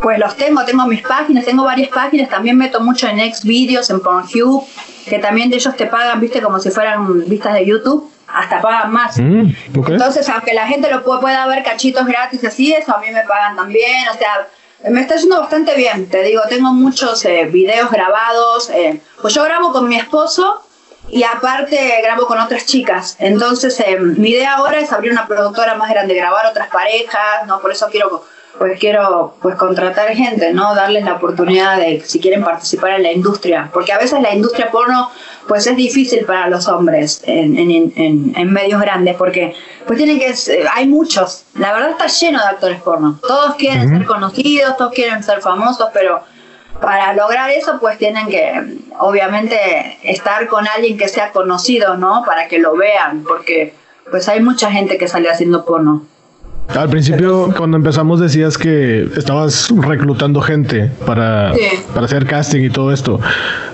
Pues los tengo, tengo mis páginas, tengo varias páginas, también meto mucho en Xvideos, en Pornhub, que también de ellos te pagan, viste, como si fueran vistas de YouTube hasta pagan más. Mm, Entonces, aunque la gente lo pueda ver cachitos gratis así, eso a mí me pagan también. O sea, me está yendo bastante bien. Te digo, tengo muchos eh, videos grabados. Eh, pues yo grabo con mi esposo y aparte grabo con otras chicas. Entonces, eh, mi idea ahora es abrir una productora más grande, grabar otras parejas, ¿no? Por eso quiero pues quiero pues contratar gente, ¿no? Darles la oportunidad de si quieren participar en la industria, porque a veces la industria porno pues es difícil para los hombres en, en, en, medios grandes porque pues tienen que hay muchos. La verdad está lleno de actores porno. Todos quieren ser conocidos todos quieren ser famosos pero para lograr eso pues tienen que obviamente estar con alguien que sea conocido no para que lo vean porque pues hay mucha gente que sale haciendo porno al principio, cuando empezamos, decías que estabas reclutando gente para, para hacer casting y todo esto.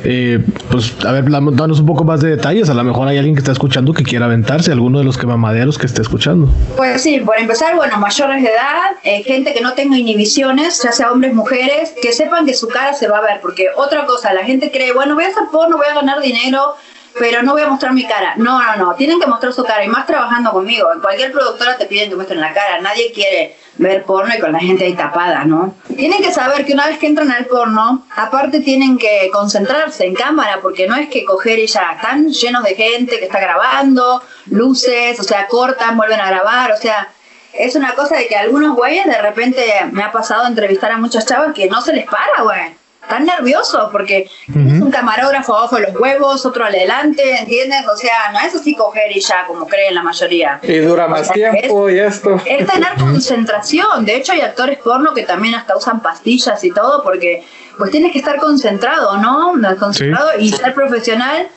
Eh, pues, a ver, danos un poco más de detalles. A lo mejor hay alguien que está escuchando que quiera aventarse, alguno de los quemamaderos que esté escuchando. Pues sí, por empezar, bueno, mayores de edad, eh, gente que no tenga inhibiciones, ya sea hombres, mujeres, que sepan que su cara se va a ver. Porque otra cosa, la gente cree, bueno, voy a hacer porno, voy a ganar dinero pero no voy a mostrar mi cara. No, no, no, tienen que mostrar su cara y más trabajando conmigo. En cualquier productora te piden que muestren la cara, nadie quiere ver porno y con la gente ahí tapada, ¿no? Tienen que saber que una vez que entran al porno, aparte tienen que concentrarse en cámara, porque no es que coger y ya están llenos de gente que está grabando, luces, o sea, cortan, vuelven a grabar, o sea, es una cosa de que algunos güeyes de repente me ha pasado entrevistar a muchas chavas que no se les para, güey están nerviosos porque tienes un camarógrafo abajo de los huevos, otro adelante, ¿entiendes? O sea, no es así coger y ya, como creen la mayoría. Y dura más tiempo y esto. Es tener concentración. De hecho, hay actores porno que también hasta usan pastillas y todo porque pues tienes que estar concentrado, ¿no? Concentrado y ser profesional.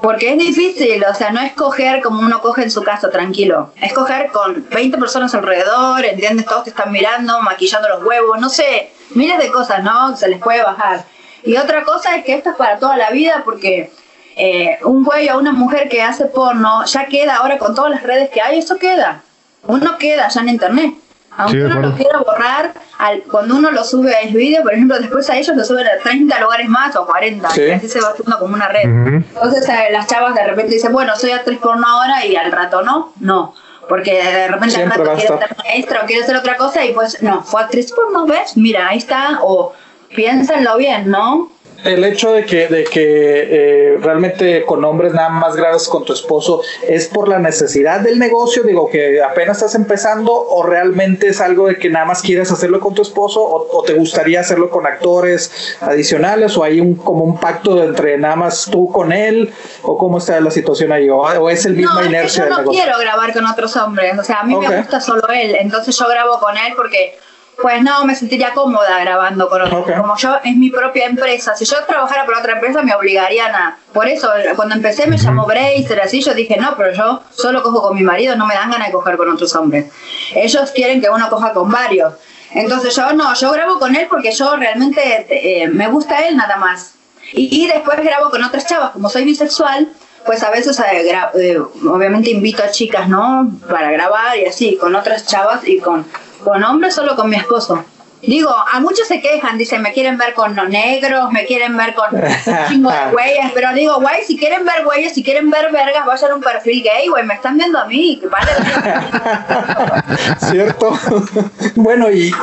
Porque es difícil, o sea, no es coger como uno coge en su casa, tranquilo. Es coger con 20 personas alrededor, ¿entiendes? Todos te están mirando, maquillando los huevos, no sé miles de cosas, ¿no? Se les puede bajar. Y otra cosa es que esto es para toda la vida porque eh, un güey o una mujer que hace porno ya queda ahora con todas las redes que hay, eso queda. Uno queda ya en internet. Aunque uno lo quiera borrar, al, cuando uno lo sube a ese video, por ejemplo, después a ellos lo suben a 30 lugares más o 40, y así se va haciendo como una red. Entonces eh, las chavas de repente dicen, bueno, soy actriz porno ahora y al rato no, no porque de repente al rato quiere ser maestra o quiere hacer otra cosa y pues no, fue actriz no ¿ves? Mira, ahí está, o piénsenlo bien, ¿no? El hecho de que, de que eh, realmente con hombres nada más graves con tu esposo es por la necesidad del negocio, digo que apenas estás empezando o realmente es algo de que nada más quieres hacerlo con tu esposo o, te gustaría hacerlo con actores adicionales o hay un como un pacto entre nada más tú con él o cómo está la situación ahí o, es el mismo no, inercia yo no quiero grabar con otros hombres, o sea, a mí me gusta solo él, entonces yo grabo con él porque pues no, me sentiría cómoda grabando con otros. Como yo es mi propia empresa, si yo trabajara por otra empresa me obligarían a... Por eso, cuando empecé me llamó Bracer, así, yo dije, no, pero yo solo cojo con mi marido, no me dan ganas de coger con otros hombres. Ellos quieren que uno coja con varios. Entonces yo no, yo grabo con él porque yo realmente eh, me gusta él nada más. Y, después grabo con otras chavas, como soy bisexual, pues a veces eh, eh, obviamente invito a chicas, ¿no? Para grabar y así, con otras chavas y con con hombres solo con mi esposo. Digo, a muchos se quejan, dicen, me quieren ver con los negros, me quieren ver con chingo de güeyes, pero digo, güey, si quieren ver güeyes, si quieren ver vergas, va a ser un perfil gay, güey, me están viendo a mí, que vale. Cierto. bueno, y,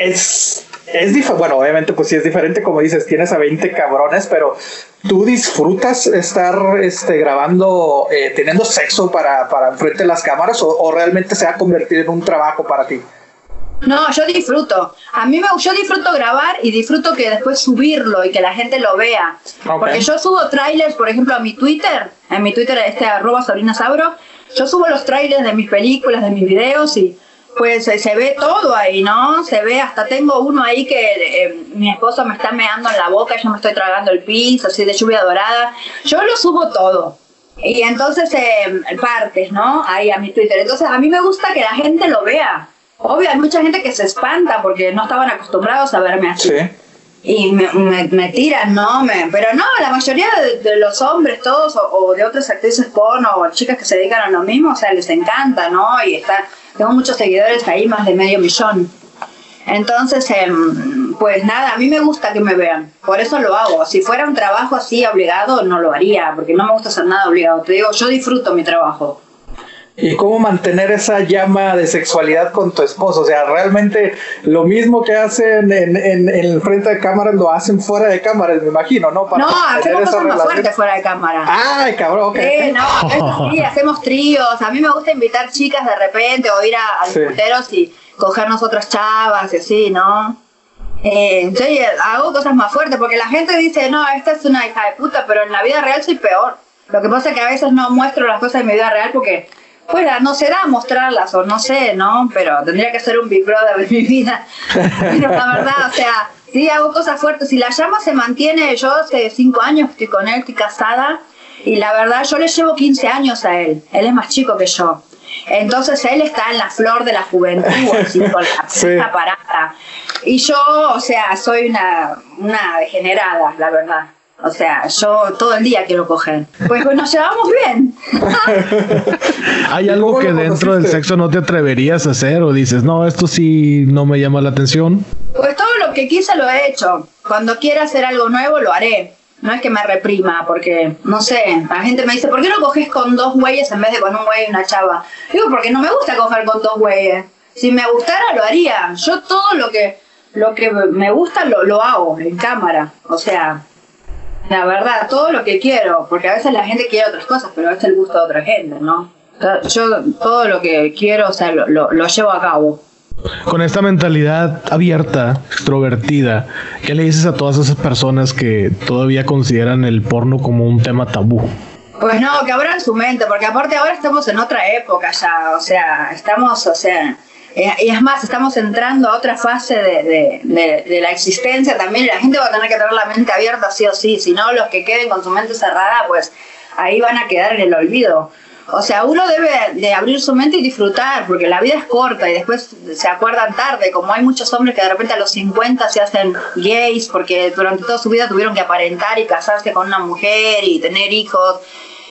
es, es bueno, obviamente pues sí es diferente, como dices, tienes a 20 cabrones, pero tú disfrutas estar este, grabando, eh, teniendo sexo para, para enfrente de las cámaras o, o realmente se ha convertido en un trabajo para ti? No, yo disfruto. A mí me, yo disfruto grabar y disfruto que después subirlo y que la gente lo vea. Porque yo subo trailers, por ejemplo, a mi Twitter, en mi Twitter, este arroba Sabrina Sabro, yo subo los trailers de mis películas, de mis videos y pues se ve todo ahí, ¿no? Se ve, hasta tengo uno ahí que eh, mi esposo me está meando en la boca, yo me estoy tragando el piso, así de lluvia dorada. Yo lo subo todo. Y entonces, eh, partes, ¿no? Ahí a mi Twitter. Entonces, a mí me gusta que la gente lo vea. Obvio, hay mucha gente que se espanta porque no estaban acostumbrados a verme así. Y me, me, tiran, ¿no? Me, pero no, la mayoría de, los hombres, todos, o, de otras actrices porno, o chicas que se dedican a lo mismo, o sea, les encanta, ¿no? Y está, tengo muchos seguidores ahí, más de medio millón. Entonces, em, pues nada, a mí me gusta que me vean, por eso lo hago. Si fuera un trabajo así obligado, no lo haría, porque no me gusta hacer nada obligado. Te digo, yo disfruto mi trabajo y cómo mantener esa llama de sexualidad con tu esposo. O sea, realmente lo mismo que hacen en, en, el frente de cámara lo hacen fuera de cámara, me imagino, ¿no? no, hacemos cosas más fuertes fuera de cámara. Ay, cabrón, ok. Sí, no, sí, hacemos tríos. A mí me gusta invitar chicas de repente o ir a, a los y cogernos otras chavas y así, ¿no? Eh, yo hago cosas más fuertes porque la gente dice, no, esta es una hija de puta, pero en la vida real soy peor. Lo que pasa es que a veces no muestro las cosas en mi vida real porque fuera, no será mostrarlas o no sé, ¿no? Pero tendría que ser un Big Brother de mi vida. Pero la verdad, o sea, sí hago cosas fuertes. Y la llama se mantiene, yo hace cinco años estoy con él, estoy casada. Y la verdad, yo le llevo 15 años a él. Él es más chico que yo. Entonces él está en la flor de la juventud, así, con la sí. parada. Y yo, o sea, soy una, una degenerada, la verdad. O sea, yo todo el día quiero coger. Pues, pues nos llevamos bien. ¿Hay algo que dentro del sexo no te atreverías a hacer o dices, no, esto sí no me llama la atención? Pues todo lo que quise lo he hecho. Cuando quiera hacer algo nuevo lo haré. No es que me reprima, porque, no sé, la gente me dice, ¿por qué no coges con dos güeyes en vez de con un güey y una chava? Digo, porque no me gusta coger con dos güeyes. Si me gustara, lo haría. Yo todo lo que, lo que me gusta lo, lo hago en cámara. O sea, la verdad, todo lo que quiero, porque a veces la gente quiere otras cosas, pero a veces el gusto de otra gente, ¿no? Yo todo lo que quiero, o sea, lo, lo, llevo a cabo. Con esta mentalidad abierta, extrovertida, ¿qué le dices a todas esas personas que todavía consideran el porno como un tema tabú? Pues no, que abran su mente, porque aparte ahora estamos en otra época ya, o sea, estamos, o sea, eh, y es más, estamos entrando a otra fase de, de, la existencia también. La gente va a tener que tener la mente abierta sí o sí. Si no, los que queden con su mente cerrada, pues ahí van a quedar en el olvido. O sea, uno debe de abrir su mente y disfrutar, porque la vida es corta y después se acuerdan tarde, como hay muchos hombres que de repente a los 50 se hacen gays porque durante toda su vida tuvieron que aparentar y casarse con una mujer y tener hijos,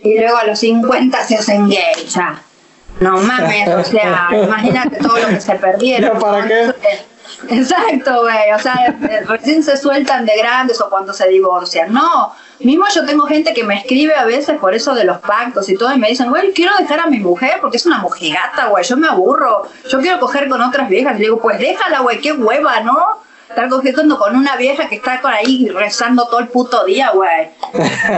y luego a los 50 se hacen gays. No mames, o sea, imagínate todo lo que se perdieron. ¿Para qué? Exacto, güey, o sea, recién se sueltan de grandes o cuando se divorcian. No, mismo yo tengo gente que me escribe a veces por eso de los pactos y todo y me dicen, güey, quiero dejar a mi mujer porque es una mojigata, güey, yo me aburro, yo quiero coger con otras viejas. Y le digo, pues déjala, güey, qué hueva, ¿no? Estar cogiendo con una vieja que está por ahí rezando todo el puto día, güey.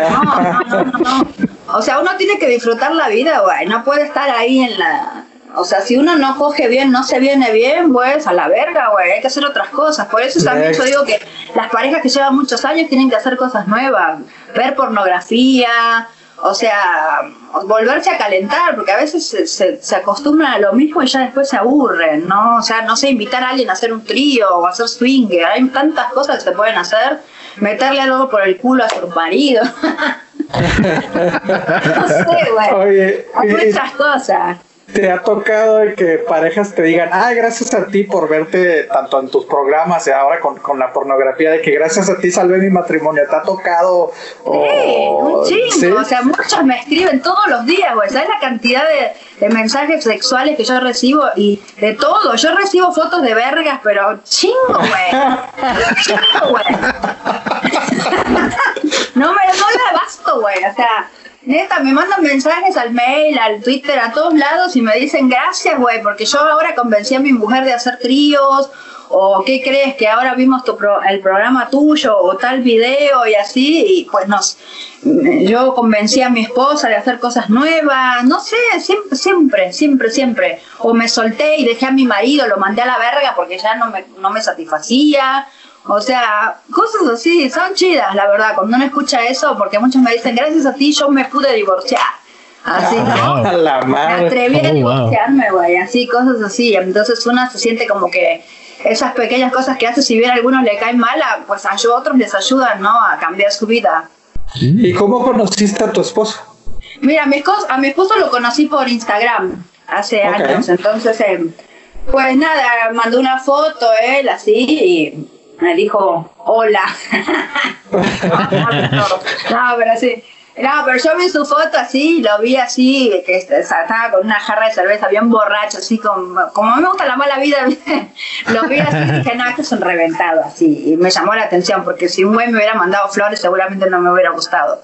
No, no, no, no. O sea, uno tiene que disfrutar la vida, güey. No puede estar ahí en la... O sea, si uno no coge bien, no se viene bien, pues a la verga, güey. Hay que hacer otras cosas. Por eso también yo digo que las parejas que llevan muchos años tienen que hacer cosas nuevas. Ver pornografía, o sea, volverse a calentar, porque a veces se, se, se, acostumbran a lo mismo y ya después se aburren, ¿no? O sea, no sé, invitar a alguien a hacer un trío o hacer swinger, hay tantas cosas que se pueden hacer, meterle algo por el culo a su marido. no sé, güey. Oye, hay muchas cosas te ha tocado que parejas te digan, ah, gracias a ti por verte tanto en tus programas y ahora con, con la pornografía, de que gracias a ti salvé mi matrimonio, ¿te ha tocado? Sí, un chingo, o sea, muchos me escriben todos los días, güey, ¿sabes la cantidad de, de, mensajes sexuales que yo recibo? Y de todo, yo recibo fotos de vergas, pero chingo, güey, chingo, güey. no me, no le basto, güey, o sea Neta, me mandan mensajes al mail, al Twitter, a todos lados y me dicen gracias, güey, porque yo ahora convencí a mi mujer de hacer tríos, o qué crees que ahora vimos tu el programa tuyo, o tal video y así, y pues nos, yo convencí a mi esposa de hacer cosas nuevas, no sé, siempre, siempre, siempre, siempre. O me solté y dejé a mi marido, lo mandé a la verga porque ya no me, no me satisfacía o sea, cosas así, son chidas, la verdad, cuando uno escucha eso, porque muchos me dicen, gracias a ti yo me pude divorciar. Así, ah, ¿no? la madre. Me atreví a oh, divorciarme, güey, así, cosas así. Entonces uno se siente como que esas pequeñas cosas que hace, si bien a algunos le caen mal, pues a otros les ayudan, ¿no? A cambiar su vida. ¿Y cómo conociste a tu esposo? Mira, a mi esposo, a mi esposo lo conocí por Instagram hace años, entonces, eh, pues nada, mandó una foto él así y me dijo hola. no, pero sí. No, pero yo vi su foto así, lo vi así, que estaba con una jarra de cerveza bien borracho, así como, como a mí me gusta la mala vida, lo vi así y dije, no, esto es un reventado, así, y me llamó la atención, porque si un güey me hubiera mandado flores seguramente no me hubiera gustado.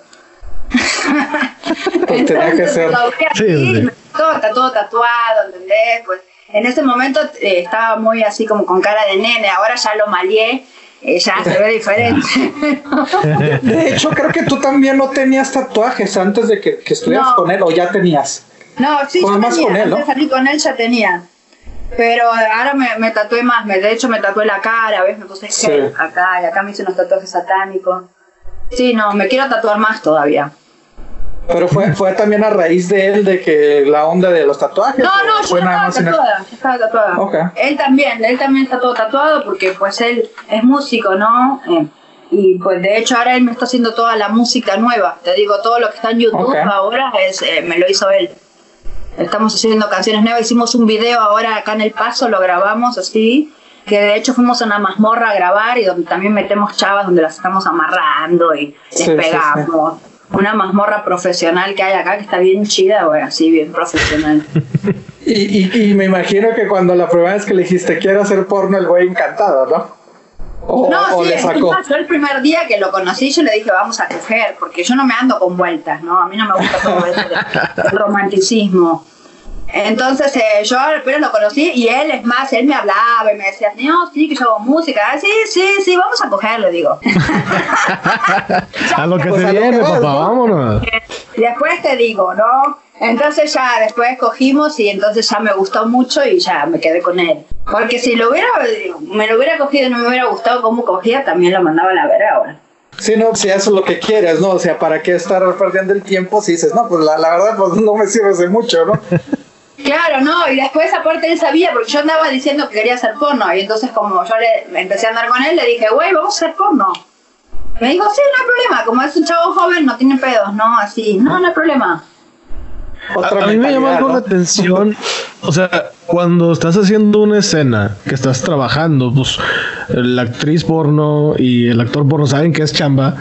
pues tenía que ser. Lo vi así, Todo, está todo tatuado, ¿entendés? Pues en ese momento eh, estaba muy así como con cara de nene, ahora ya lo malié, eh, ya se ve diferente. de hecho, creo que tú también no tenías tatuajes antes de que, que estuvieras con él, o ya tenías. No, sí, yo tenía, con él, ¿no? antes de salir con él ya tenía. Pero ahora me, me tatué más, me, de hecho me tatué la cara, ¿ves? Me puse acá y acá me hice unos tatuajes satánicos. Sí, no, me quiero tatuar más todavía. Pero fue, fue también a raíz de él, de que la onda de los tatuajes. No, no, yo estaba tatuada, estaba tatuada. Él también, él también está todo tatuado porque pues él es músico, ¿no? Eh, y pues de hecho ahora él me está haciendo toda la música nueva. Te digo, todo lo que está en YouTube ahora es, eh, me lo hizo él. Estamos haciendo canciones nuevas, hicimos un video ahora acá en El Paso, lo grabamos así, que de hecho fuimos a una mazmorra a grabar y donde también metemos chavas donde las estamos amarrando y les pegamos una mazmorra profesional que hay acá que está bien chida, güey, así bien profesional. y, y, me imagino que cuando la primera vez que le dijiste quiero hacer porno, el güey encantado, ¿no? O, no, sí, le sacó. yo el primer día que lo conocí, yo le dije vamos a coger, porque yo no me ando con vueltas, ¿no? A mí no me gusta todo eso el romanticismo. Entonces eh, yo primero lo conocí y él, es más, él me hablaba y me decía, no, sí, que yo hago música. Ah, sí, sí, sí, vamos a coger, le digo. a lo que se viene, papá, vámonos. Después te digo, ¿no? Entonces ya después cogimos y entonces ya me gustó mucho y ya me quedé con él. Porque si lo hubiera, me lo hubiera cogido y no me hubiera gustado cómo cogía, también lo mandaba a la verga ahora. Sí, no, si eso es lo que quieres, ¿no? O sea, ¿para qué estar perdiendo el tiempo si dices, no, pues la, la verdad, pues no me sirve de mucho, ¿no? Claro, no, y después aparte él sabía, porque yo andaba diciendo que quería hacer porno, y entonces como yo le empecé a andar con él, le dije, güey, vamos a hacer porno. Me dijo, sí, no hay problema, como es un chavo joven, no tiene pedos, ¿no? Así, no, no hay problema. a, mí me llama algo la atención, o sea, cuando estás haciendo una escena, que estás trabajando, pues la actriz porno y el actor porno saben que es chamba,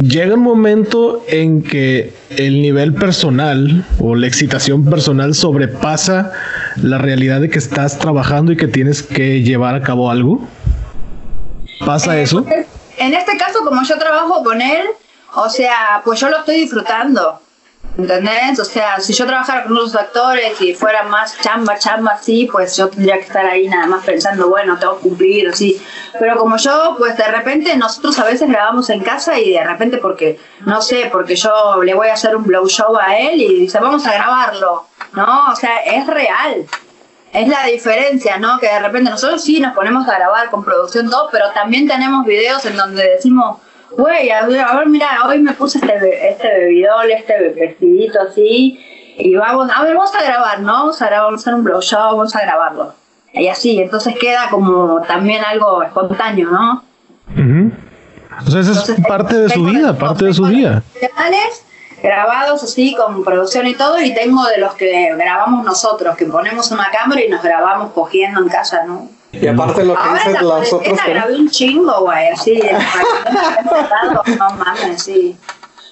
llega un momento en que el nivel personal o la excitación personal sobrepasa la realidad de que estás trabajando y que tienes que llevar a cabo algo. ¿Pasa eso? Pues, en este caso, como yo trabajo con él, o sea, pues yo lo estoy disfrutando. ¿Entendés? O sea, si yo trabajara con otros actores y fuera más chamba, chamba así, pues yo tendría que estar ahí nada más pensando, bueno, tengo que cumplir, así. Pero como yo, pues de repente nosotros a veces grabamos en casa y de repente porque, no sé, porque yo le voy a hacer un blow show a él y dice, vamos a grabarlo. No, o sea, es real. Es la diferencia, ¿no? Que de repente nosotros sí nos ponemos a grabar con producción todo, pero también tenemos videos en donde decimos, güey, a ver, mira, hoy me puse este, este bebidol, este vestidito así, y vamos, a ver, vamos a grabar, ¿no? Vamos a grabar, vamos a hacer un blog show, vamos a grabarlo. Y así, entonces queda como también algo espontáneo, ¿no? Ujú. O sea, esa es parte de su vida, parte de su profesionales grabados así con producción y todo y tengo de los que grabamos nosotros que ponemos una cámara y nos grabamos cogiendo en casa no Y aparte lo que ahora dicen la los otros cuarentena que- grabé un chingo güey así no mames sí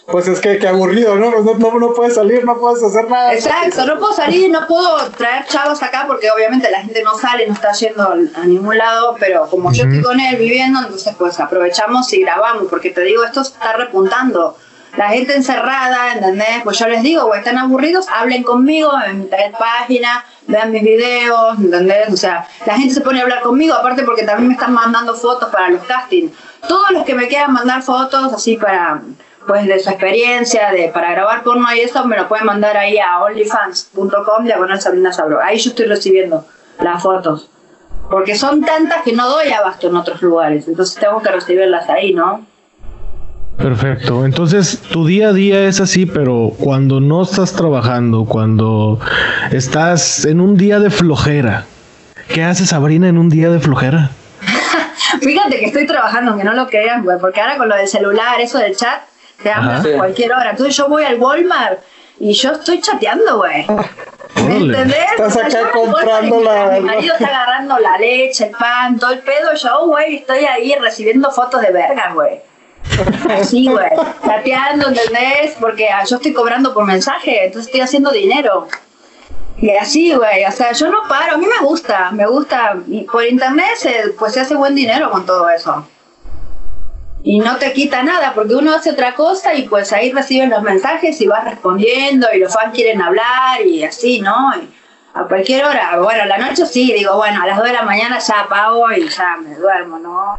Pues es que, que aburrido, ¿no? No, no, no puedes salir, no puedes hacer nada. Exacto, no puedo salir, no puedo traer chavos acá porque obviamente la gente no sale, no está yendo a ningún lado, pero como yo estoy con él viviendo, entonces pues aprovechamos y grabamos, porque te digo, esto está repuntando. La gente encerrada, ¿entendés? Pues yo les digo, güey, están aburridos, hablen conmigo en mi página, vean mis videos, ¿entendés? O sea, la gente se pone a hablar conmigo, aparte porque también me están mandando fotos para los castings. Todos los que me quieran mandar fotos así para, pues de su experiencia, de para grabar porno y eso, me lo pueden mandar ahí a onlyfans.com, diagonal Sabrina Sabro. Ahí yo estoy recibiendo las fotos. Porque son tantas que no doy abasto en otros lugares, entonces tengo que recibirlas ahí, ¿no? Perfecto. Entonces, tu día a día es así, pero cuando no estás trabajando, cuando estás en un día de flojera, ¿qué hace Sabrina en un día de flojera? Fíjate que estoy trabajando, que no lo crean, güey, porque ahora con lo del celular, eso del chat, te. Sí. a cualquier hora. Entonces yo voy al Walmart y yo estoy chateando, güey. ¿Me Órale. entendés? Estás O sea, acá yo comprando la- Mi marido está agarrando la leche, el pan, todo el pedo. Yo, güey, estoy ahí recibiendo fotos de verga, güey. Así, güey. Chateando, ¿entendés? Porque ah, yo estoy cobrando por mensaje, entonces estoy haciendo dinero. Y así, güey, o sea, yo no paro, a mí me gusta, me gusta, y por internet se, pues se hace buen dinero con todo eso. Y no te quita nada, porque uno hace otra cosa y pues ahí reciben los mensajes y vas respondiendo y los fans quieren hablar y así, ¿no? A cualquier hora, bueno, a la noche sí, digo, bueno, a las 2 de la mañana ya apago y ya me duermo, ¿no?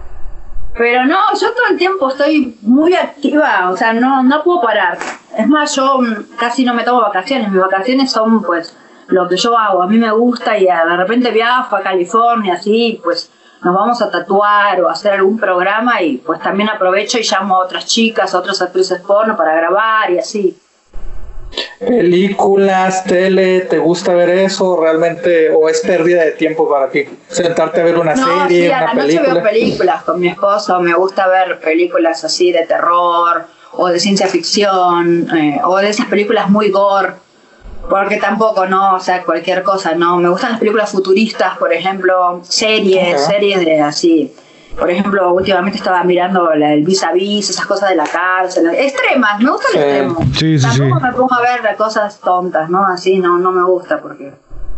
Pero no, yo todo el tiempo estoy muy activa, o sea, no, no puedo parar. Es más, yo mm, casi no me tomo vacaciones, mis vacaciones son pues lo que yo hago, a mí me gusta y ah, de repente viajo a California, así, pues nos vamos a tatuar o a hacer algún programa y pues también aprovecho y llamo a otras chicas, a otras actrices porno para grabar y así. Películas, tele, ¿te gusta ver eso realmente o es pérdida de tiempo para ti? Sentarte a ver una No, serie, sí, a una la noche película. veo películas con mi esposo, me gusta ver películas así de terror o de ciencia ficción eh, o de esas películas muy gore, porque tampoco, no, o sea, cualquier cosa, no, me gustan las películas futuristas, por ejemplo, series, series de así. Por ejemplo, últimamente estaba mirando la- el vis a vis, esas cosas de la cárcel, extremas, me gusta el Sí. extremo. Sí, sí, Tampoco sí. me pongo a ver cosas tontas, ¿no? Así no, no me gusta porque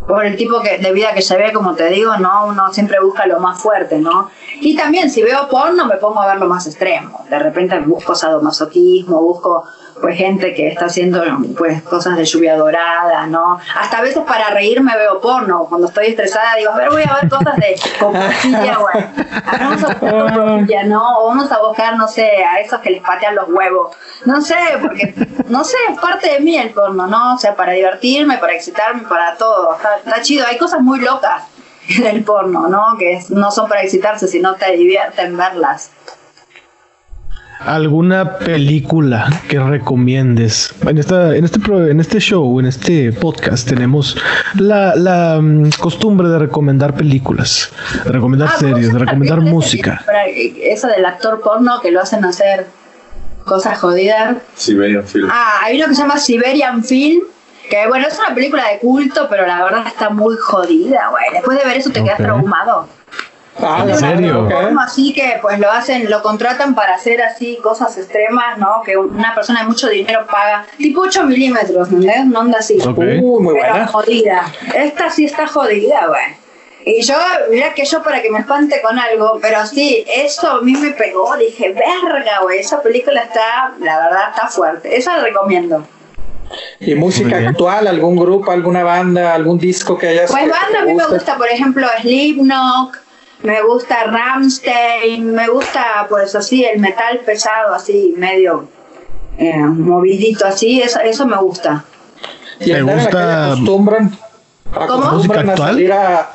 por el tipo que, de vida que se ve, como te digo, no, uno siempre busca lo más fuerte, ¿no? Y también si veo porno me pongo a ver lo más extremo. De repente busco sadomasoquismo, busco pues gente que está haciendo pues cosas de lluvia dorada, ¿no? Hasta a veces para reírme veo porno. Cuando estoy estresada digo, a ver, voy a ver cosas de coprofilla, güey. A ver, Vamos a buscar ¿no? O vamos a buscar, no sé, a esos que les patean los huevos. No sé, porque, no sé, es parte de mí el porno, ¿no? O sea, para divertirme, para excitarme, para todo. Está, está chido. Hay cosas muy locas en el porno, ¿no? Que no son para excitarse, sino te divierten verlas. ¿Alguna película que recomiendes? En, esta, en, este, pro- en este show, en este podcast, tenemos la, la mm, costumbre de recomendar películas, de recomendar Ah, series, ¿cómo de recomendar música. para- Eso del actor porno que lo hacen hacer cosas jodidas. Siberian Film. Ah, hay uno que se llama Siberian Film. Que bueno, es una película de culto, pero la verdad está muy jodida, güey. Después de ver eso te quedas traumado. Ah, ¿En serio? así que pues lo hacen, lo contratan para hacer así cosas extremas, ¿no? Que una persona de mucho dinero paga, tipo 8 milímetros, ¿entendés? Una onda así. Ok. Uy, muy Pero buena. jodida. Esta sí está jodida, güey. Y yo, mira que yo para que me espante con algo, pero sí, eso a mí me pegó. Dije, verga, güey, esa película está, la verdad, está fuerte. Esa la recomiendo. ¿Y música actual? ¿Algún grupo, alguna banda, algún disco que hayas Pues banda, a mí me gusta, por ejemplo, Slipknot, me gusta Ramstein, me gusta, pues así, el metal pesado, así, medio eh, movidito, así, eso, eso me gusta. ¿Y ¿Te gusta acostumbran, ¿Cómo? acostumbran a actual? salir a...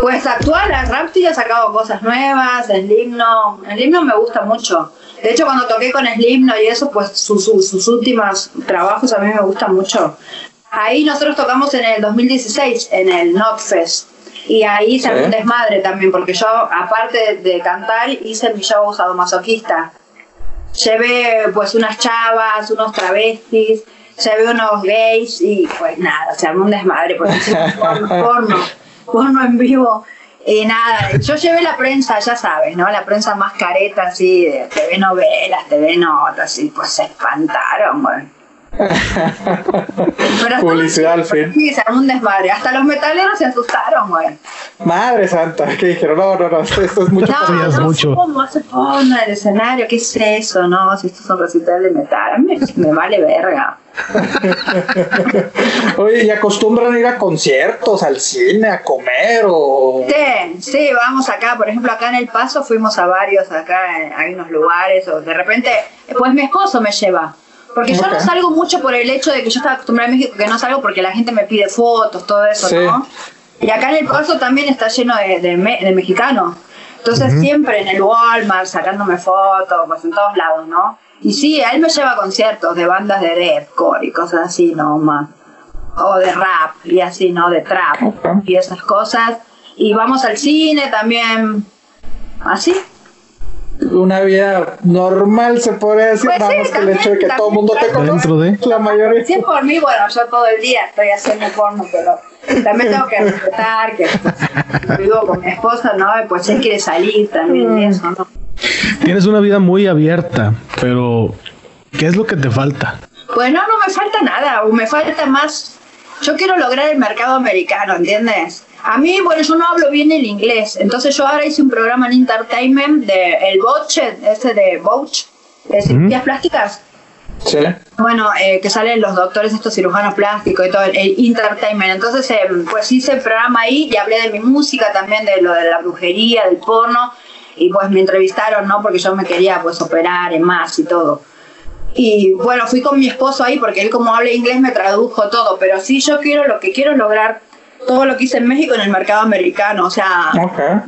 Pues actual, Rapti ha sacado cosas nuevas, el himno, el himno me gusta mucho. De hecho, cuando toqué con Slimno y eso, pues sus, sus últimos trabajos a mí me gustan mucho. Ahí nosotros tocamos en el 2016, en el Notfest. Y ahí se un desmadre también, porque yo, aparte de, cantar, hice mi show masoquista. Llevé pues unas chavas, unos travestis, llevé unos gays y pues nada, se armó un desmadre, porque porno, porno, porno en vivo. Y nada, yo llevé la prensa, ya sabes, ¿no? La prensa más careta, así, de TV novelas, TV notas, y pues se espantaron, güey. Publicidad al fin. Sí, se un desmadre. Hasta los metaleros se asustaron, güey. Madre santa, que dijeron, no, no, no, esto, es mucho. No, no, mucho. ¿Cómo se pone el escenario? ¿Qué es eso? No, si estos son recitales de metal. A mí me, vale verga. Oye, ¿y acostumbran ir a conciertos, al cine, a comer o...? Sí, sí, vamos acá, por ejemplo, acá en El Paso fuimos a varios, acá hay unos lugares, o de repente, pues mi esposo me lleva. Porque yo no salgo mucho por el hecho de que yo estaba acostumbrada a México, que no salgo porque la gente me pide fotos, todo eso, ¿no? Y acá en el Paso también está lleno de, de, mexicanos. Entonces siempre en el Walmart sacándome fotos, pues en todos lados, ¿no? Y sí, él me lleva a conciertos de bandas de deathcore y cosas así, ¿no? Más. O de rap y así, ¿no? De trap y esas cosas. Y vamos al cine también, así, una vida normal, se podría decir, pues nada más que el hecho de que todo el mundo te conoce. De... La mayoría. Sí, por mí, bueno, yo todo el día estoy haciendo porno, pero también tengo que respetar que vivo con mi esposa, ¿no? Pues él quiere salir también de eso, ¿no? Tienes una vida muy abierta, pero ¿qué es lo que te falta? Pues no, no me falta nada, me falta más. Yo quiero lograr el mercado americano, ¿entiendes? A mí, bueno, yo no hablo bien el inglés, entonces yo ahora hice un programa en Entertainment de el Botchet, ese de Botch, de cirugías plásticas. Sí. Bueno, eh, que salen los doctores, estos cirujanos plásticos y todo, el, entertainment. Entonces, eh, pues hice el programa ahí y hablé de mi música también, de lo de la brujería, del porno. Y pues me entrevistaron, ¿no? Porque yo me quería pues operar en más y todo. Y bueno, fui con mi esposo ahí porque él como habla inglés me tradujo todo. Pero sí, yo quiero, lo que quiero lograr todo lo que hice en México en el mercado americano, o sea,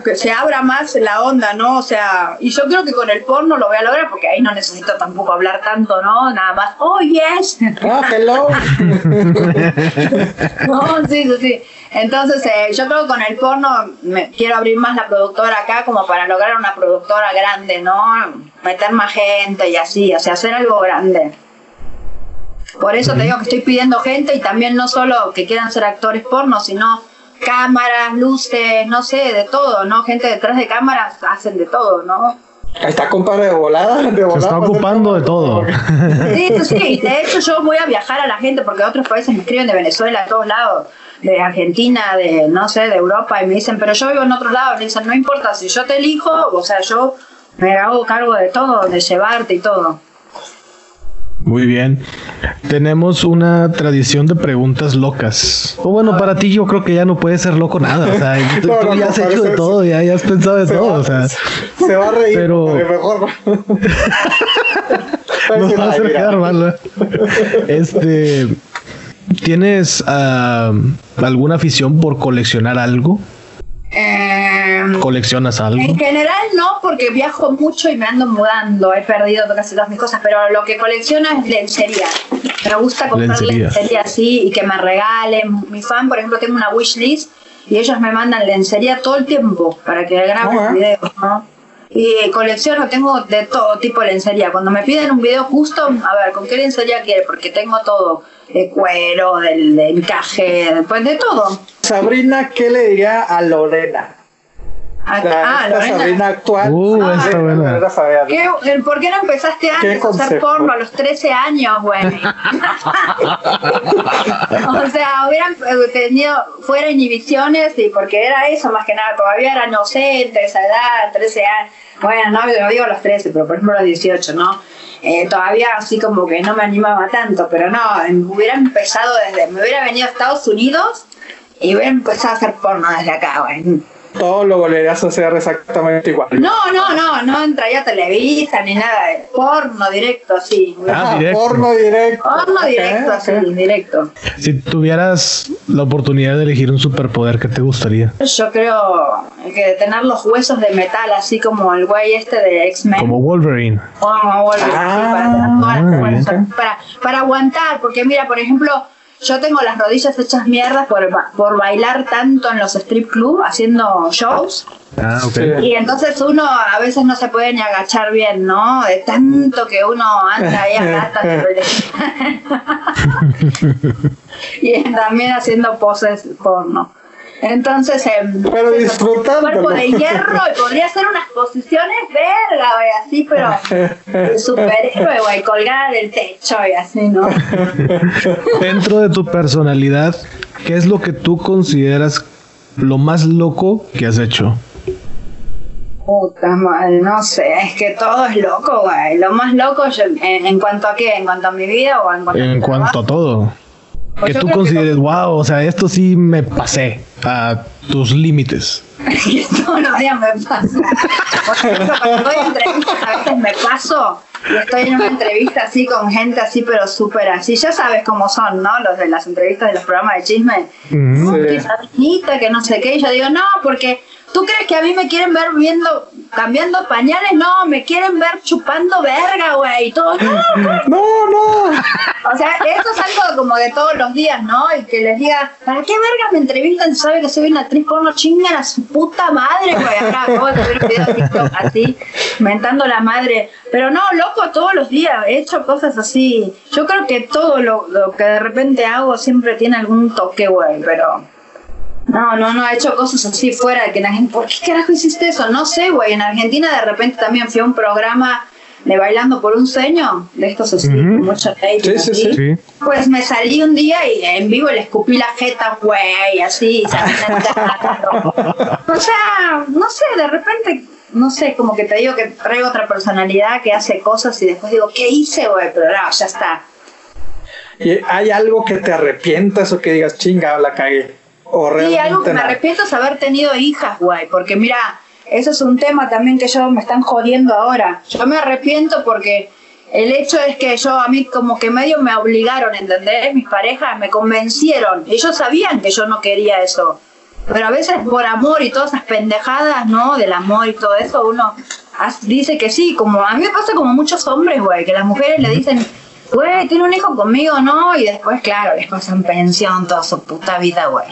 que se abra más la onda, ¿no? O sea, y yo creo que con el porno lo voy a lograr porque ahí no necesito tampoco hablar tanto, ¿no? Nada más, oh, yes. Oh, hello. no, sí, sí, sí. Entonces, eh, yo creo que con el porno me, quiero abrir más la productora acá como para lograr una productora grande, ¿no? Meter más gente y así, o sea, hacer algo grande. Por eso te digo que estoy pidiendo gente y también no solo que quieran ser actores porno, sino cámaras, luces, no sé, de todo, ¿no? Gente detrás de cámaras hacen de todo, ¿no? Está compadre de volada, de volada. Se está ocupando de todo. Sí, sí, de hecho yo voy a viajar a la gente porque otros países me escriben de Venezuela, de todos lados, de Argentina, de no sé, de Europa, y me dicen, pero yo vivo en otro lado, me dicen, no importa, si yo te elijo, o sea, yo me hago cargo de todo, de llevarte y todo. Muy bien. Tenemos una tradición de preguntas locas. O bueno, para ti yo creo que ya no puede ser loco nada. O sea, tú, ya has hecho de todo, ya, has pensado de todo. o sea, se va a reír, pero mejor. Nos va a hacer quedar mal. Este, ¿tienes uh, alguna afición por coleccionar algo? Em, ¿Coleccionas algo? En general no, porque viajo mucho y me ando mudando. He perdido casi todas mis cosas, pero lo que colecciono es lencería. Me gusta comprar lencería, así y que me regalen. Mi fan, por ejemplo, tengo una wishlist y ellos me mandan lencería todo el tiempo para que graben oh, videos, ¿no? Y colecciono, tengo de todo tipo de lencería. Cuando me piden un video justo, a ver, ¿con qué lencería quiere? Porque tengo todo de cuero, del, de encaje, pues de todo. Sabrina, ¿qué le diría a Lorena? A, la, ah, Lorena. Sabrina actual. Uh, ah, está buena. ¿Qué, ¿Por qué no empezaste antes a usar porno a los 13 años, güey? o sea, hubieran eh, tenido fuera inhibiciones y porque era eso más que nada, todavía era inocente esa edad, 13 años. Bueno, no, no digo a los 13, pero por ejemplo a los 18, ¿no? Eh, todavía así como que no me animaba tanto, pero no, hubiera empezado desde, me hubiera venido a Estados Unidos y hubiera empezado a hacer porno desde acá, güey. todo lo volverías a hacer exactamente igual. No, no, no, no entraría a Televisa ni nada. Porno directo, así. Ah, Ah, directo. porno directo. Porno directo, ok. así, directo. Si tuvieras la oportunidad de elegir un superpoder, ¿qué te gustaría? Yo creo que tener los huesos de metal, así como el güey este de X-Men. Como Wolverine. Como Wolverine, sí, Ah, para, tener todas las muy fuerzas, bien. para, para aguantar, porque mira, por ejemplo, yo tengo las rodillas hechas mierdas por, por bailar tanto en los strip club, haciendo shows, Ah, ok. Sí. y entonces uno a veces no se puede ni agachar bien, ¿no? De tanto que uno anda ahí a gata. y también haciendo poses porno. Entonces, em, Pero eso, disfrutándolo. cuerpo de hierro y podría hacer unas posiciones verga, güey, así, pero superhéroe, güey, colgada del techo y así, ¿no? Dentro de tu personalidad, ¿qué es lo que tú consideras lo más loco que has hecho? Puta madre, no sé, es que todo es loco, güey. Lo más loco, yo- en, en cuanto a qué, en cuanto a mi vida o en cuanto a mi En cuanto a todo. Pues Que tú creo que consideres, wow, o sea, esto sí me pasé a tus límites. que todos los días me ejemplo, cuando voy a entrevistas, a veces me paso y estoy en una entrevista así con gente así, pero súper así. Ya sabes cómo son, ¿no? Los de las entrevistas de los programas de chisme. Sí. que Sabinita, que no sé qué. Y yo digo, no, porque tú crees que a mí me quieren ver viendo, cambiando pañales. No, me quieren ver chupando verga, güey. Y todo, no, No, no. o sea, eso es algo como de todos los días, ¿no? Y que les diga, ¿para qué verga me entrevistan? Sabe que soy una actriz porno, chingan a su puta madre, güey. Ahora acabo de subir un video de TikTok así, mentando la madre. Pero no, loco, todos los días he hecho cosas así. Yo creo que todo lo, lo que de repente hago siempre tiene algún toque, güey, pero... No, no, no, he hecho cosas así fuera de que la gente, ¿por qué carajo hiciste eso? No sé, güey. En Argentina de repente también fui a un programa de Bailando por un Sueño, de estos así, Ujú. con mucho rating, Sí, sí, así. Sí. Pues me salí un día y en vivo le escupí la jeta, güey, así. O sea, no sé, de repente, no sé, como que te digo que traigo otra personalidad que hace cosas y después digo, ¿qué hice, güey? Pero no, ya está. ¿Y hay algo que te arrepientas o que digas, chinga, la cagué? Y algo que me arrepiento es haber tenido hijas, güey, porque mira, eso es un tema también que yo me están jodiendo ahora. Yo me arrepiento porque el hecho es que yo a mí como que medio me obligaron, ¿entendés? Mis parejas me convencieron. Ellos sabían que yo no quería eso. Pero a veces por amor y todas esas pendejadas, ¿no? Del amor y todo eso, uno dice que sí. Como a mí me pasa como muchos hombres, güey, que las mujeres le dicen, güey, tiene un hijo conmigo, ¿no? Y después, claro, les pasan pensión toda su puta vida, güey.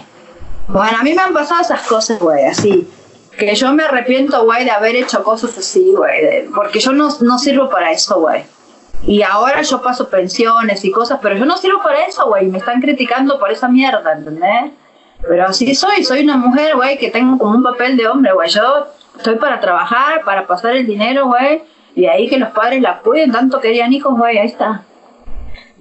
Bueno, a mí me han pasado esas cosas, güey, así. Que yo me arrepiento, güey, de haber hecho cosas así, güey. Porque yo no, no sirvo para eso, güey. Y ahora yo paso pensiones y cosas, pero yo no sirvo para eso, güey. Me están criticando por esa mierda, ¿entendés? Pero así soy, soy una mujer, güey, que tengo como un papel de hombre, güey. Yo estoy para trabajar, para pasar el dinero, güey. Y ahí que los padres la cuiden, tanto querían hijos, güey, ahí está.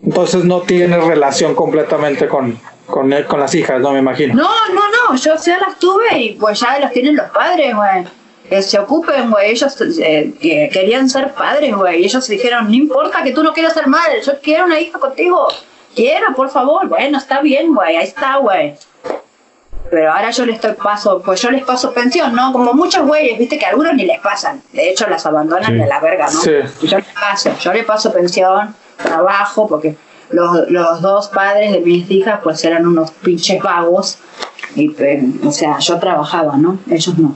Entonces no tienes relación completamente con, con, él- con las hijas, no me imagino. No, no, no, yo ya las tuve y pues ya los tienen los padres, güey. Que se ocupen, güey. Ellos eh, que querían ser padres, güey. Y ellos dijeron, no importa que tú no quieras ser madre, yo quiero una hija contigo. Quiero, por favor. Bueno, está bien, güey. Ahí está, güey. Pero ahora yo les estoy paso, pues yo les paso pensión, ¿no? Como muchos güeyes, viste que a algunos ni les pasan. De hecho, las abandonan Sí. de la verga, ¿no? Sí. Yo les paso, yo les paso pensión, trabajo, porque los, los dos padres de mis hijas, pues eran unos pinches vagos. Y, pues, o sea, yo trabajaba, ¿no? Ellos no.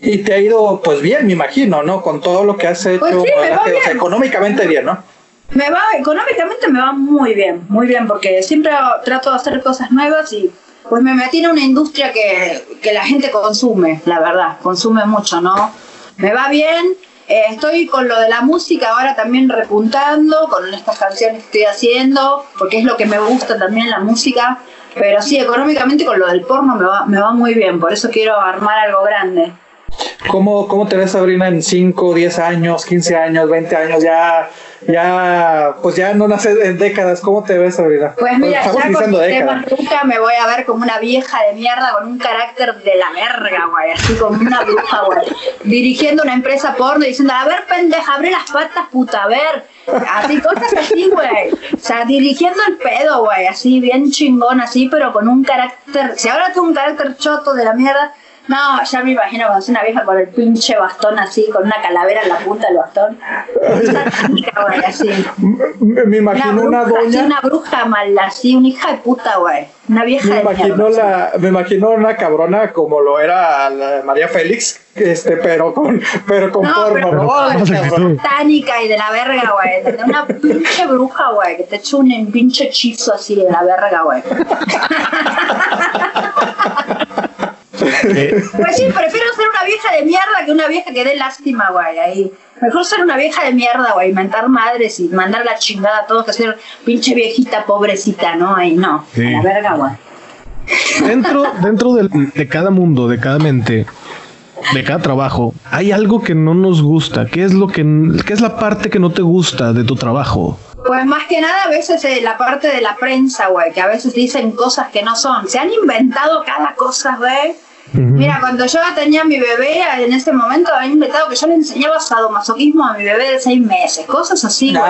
Y te ha ido, pues bien, me imagino, ¿no? Con todo lo que has hecho, Pues sí, va o sea, económicamente bien, ¿no? Me va, económicamente me va muy bien, muy bien, porque siempre trato de hacer cosas nuevas y pues me metí en una industria que, que la gente consume, la verdad, consume mucho, ¿no? Me va bien, eh, estoy con lo de la música ahora también repuntando, con estas canciones que estoy haciendo, porque es lo que me gusta también la música, pero sí, económicamente con lo del porno me va, me va muy bien, por eso quiero armar algo grande. ¿Cómo, cómo te ves, Sabrina, en 5, 10 años, 15 años, 20 años? Ya, ya, pues ya no nace en décadas. ¿Cómo te ves, Sabrina? Pues mira, Estamos ya con décadas. nunca me voy a ver como una vieja de mierda con un carácter de la verga, güey, así como una bruja, güey, dirigiendo una empresa porno y diciendo, a ver, pendeja, abre las patas, puta, a ver, así, cosas así, güey, o sea, dirigiendo el pedo, güey, así, bien chingón, así, pero con un carácter, si ahora tengo un carácter choto de la mierda, No, ya me imagino cuando es una vieja con el pinche bastón así, con una calavera en la punta del bastón. así. Me, me imagino una, bruja, doña. Así, una bruja mal, así, una hija de puta, güey. Una vieja Me de imagino, mierda. la, me imagino una cabrona como lo era la María Félix, este, pero con, pero con No, porno, pero ¿no? y de la verga, güey. De una pinche bruja, güey, que te echa un pinche hechizo así de la verga, güey. Eh, Pues sí, prefiero ser una vieja de mierda que una vieja que dé lástima, güey. Ahí. Mejor ser una vieja de mierda, güey. Inventar madres y mandar la chingada a todos que ser pinche viejita pobrecita, ¿no? Ahí no. Sí. A la verga, güey. dentro dentro de cada mundo, de cada mente, de cada trabajo, hay algo que no nos gusta. ¿Qué es lo que qué es la parte que no te gusta de tu trabajo? Pues más que nada a veces eh, la parte de la prensa, güey, que a veces dicen cosas que no son. Se han inventado cada cosa, güey. Mira, cuando yo tenía mi bebé, en ese momento había inventado que yo le enseñaba sadomasoquismo a mi bebé de seis meses, cosas así, güey.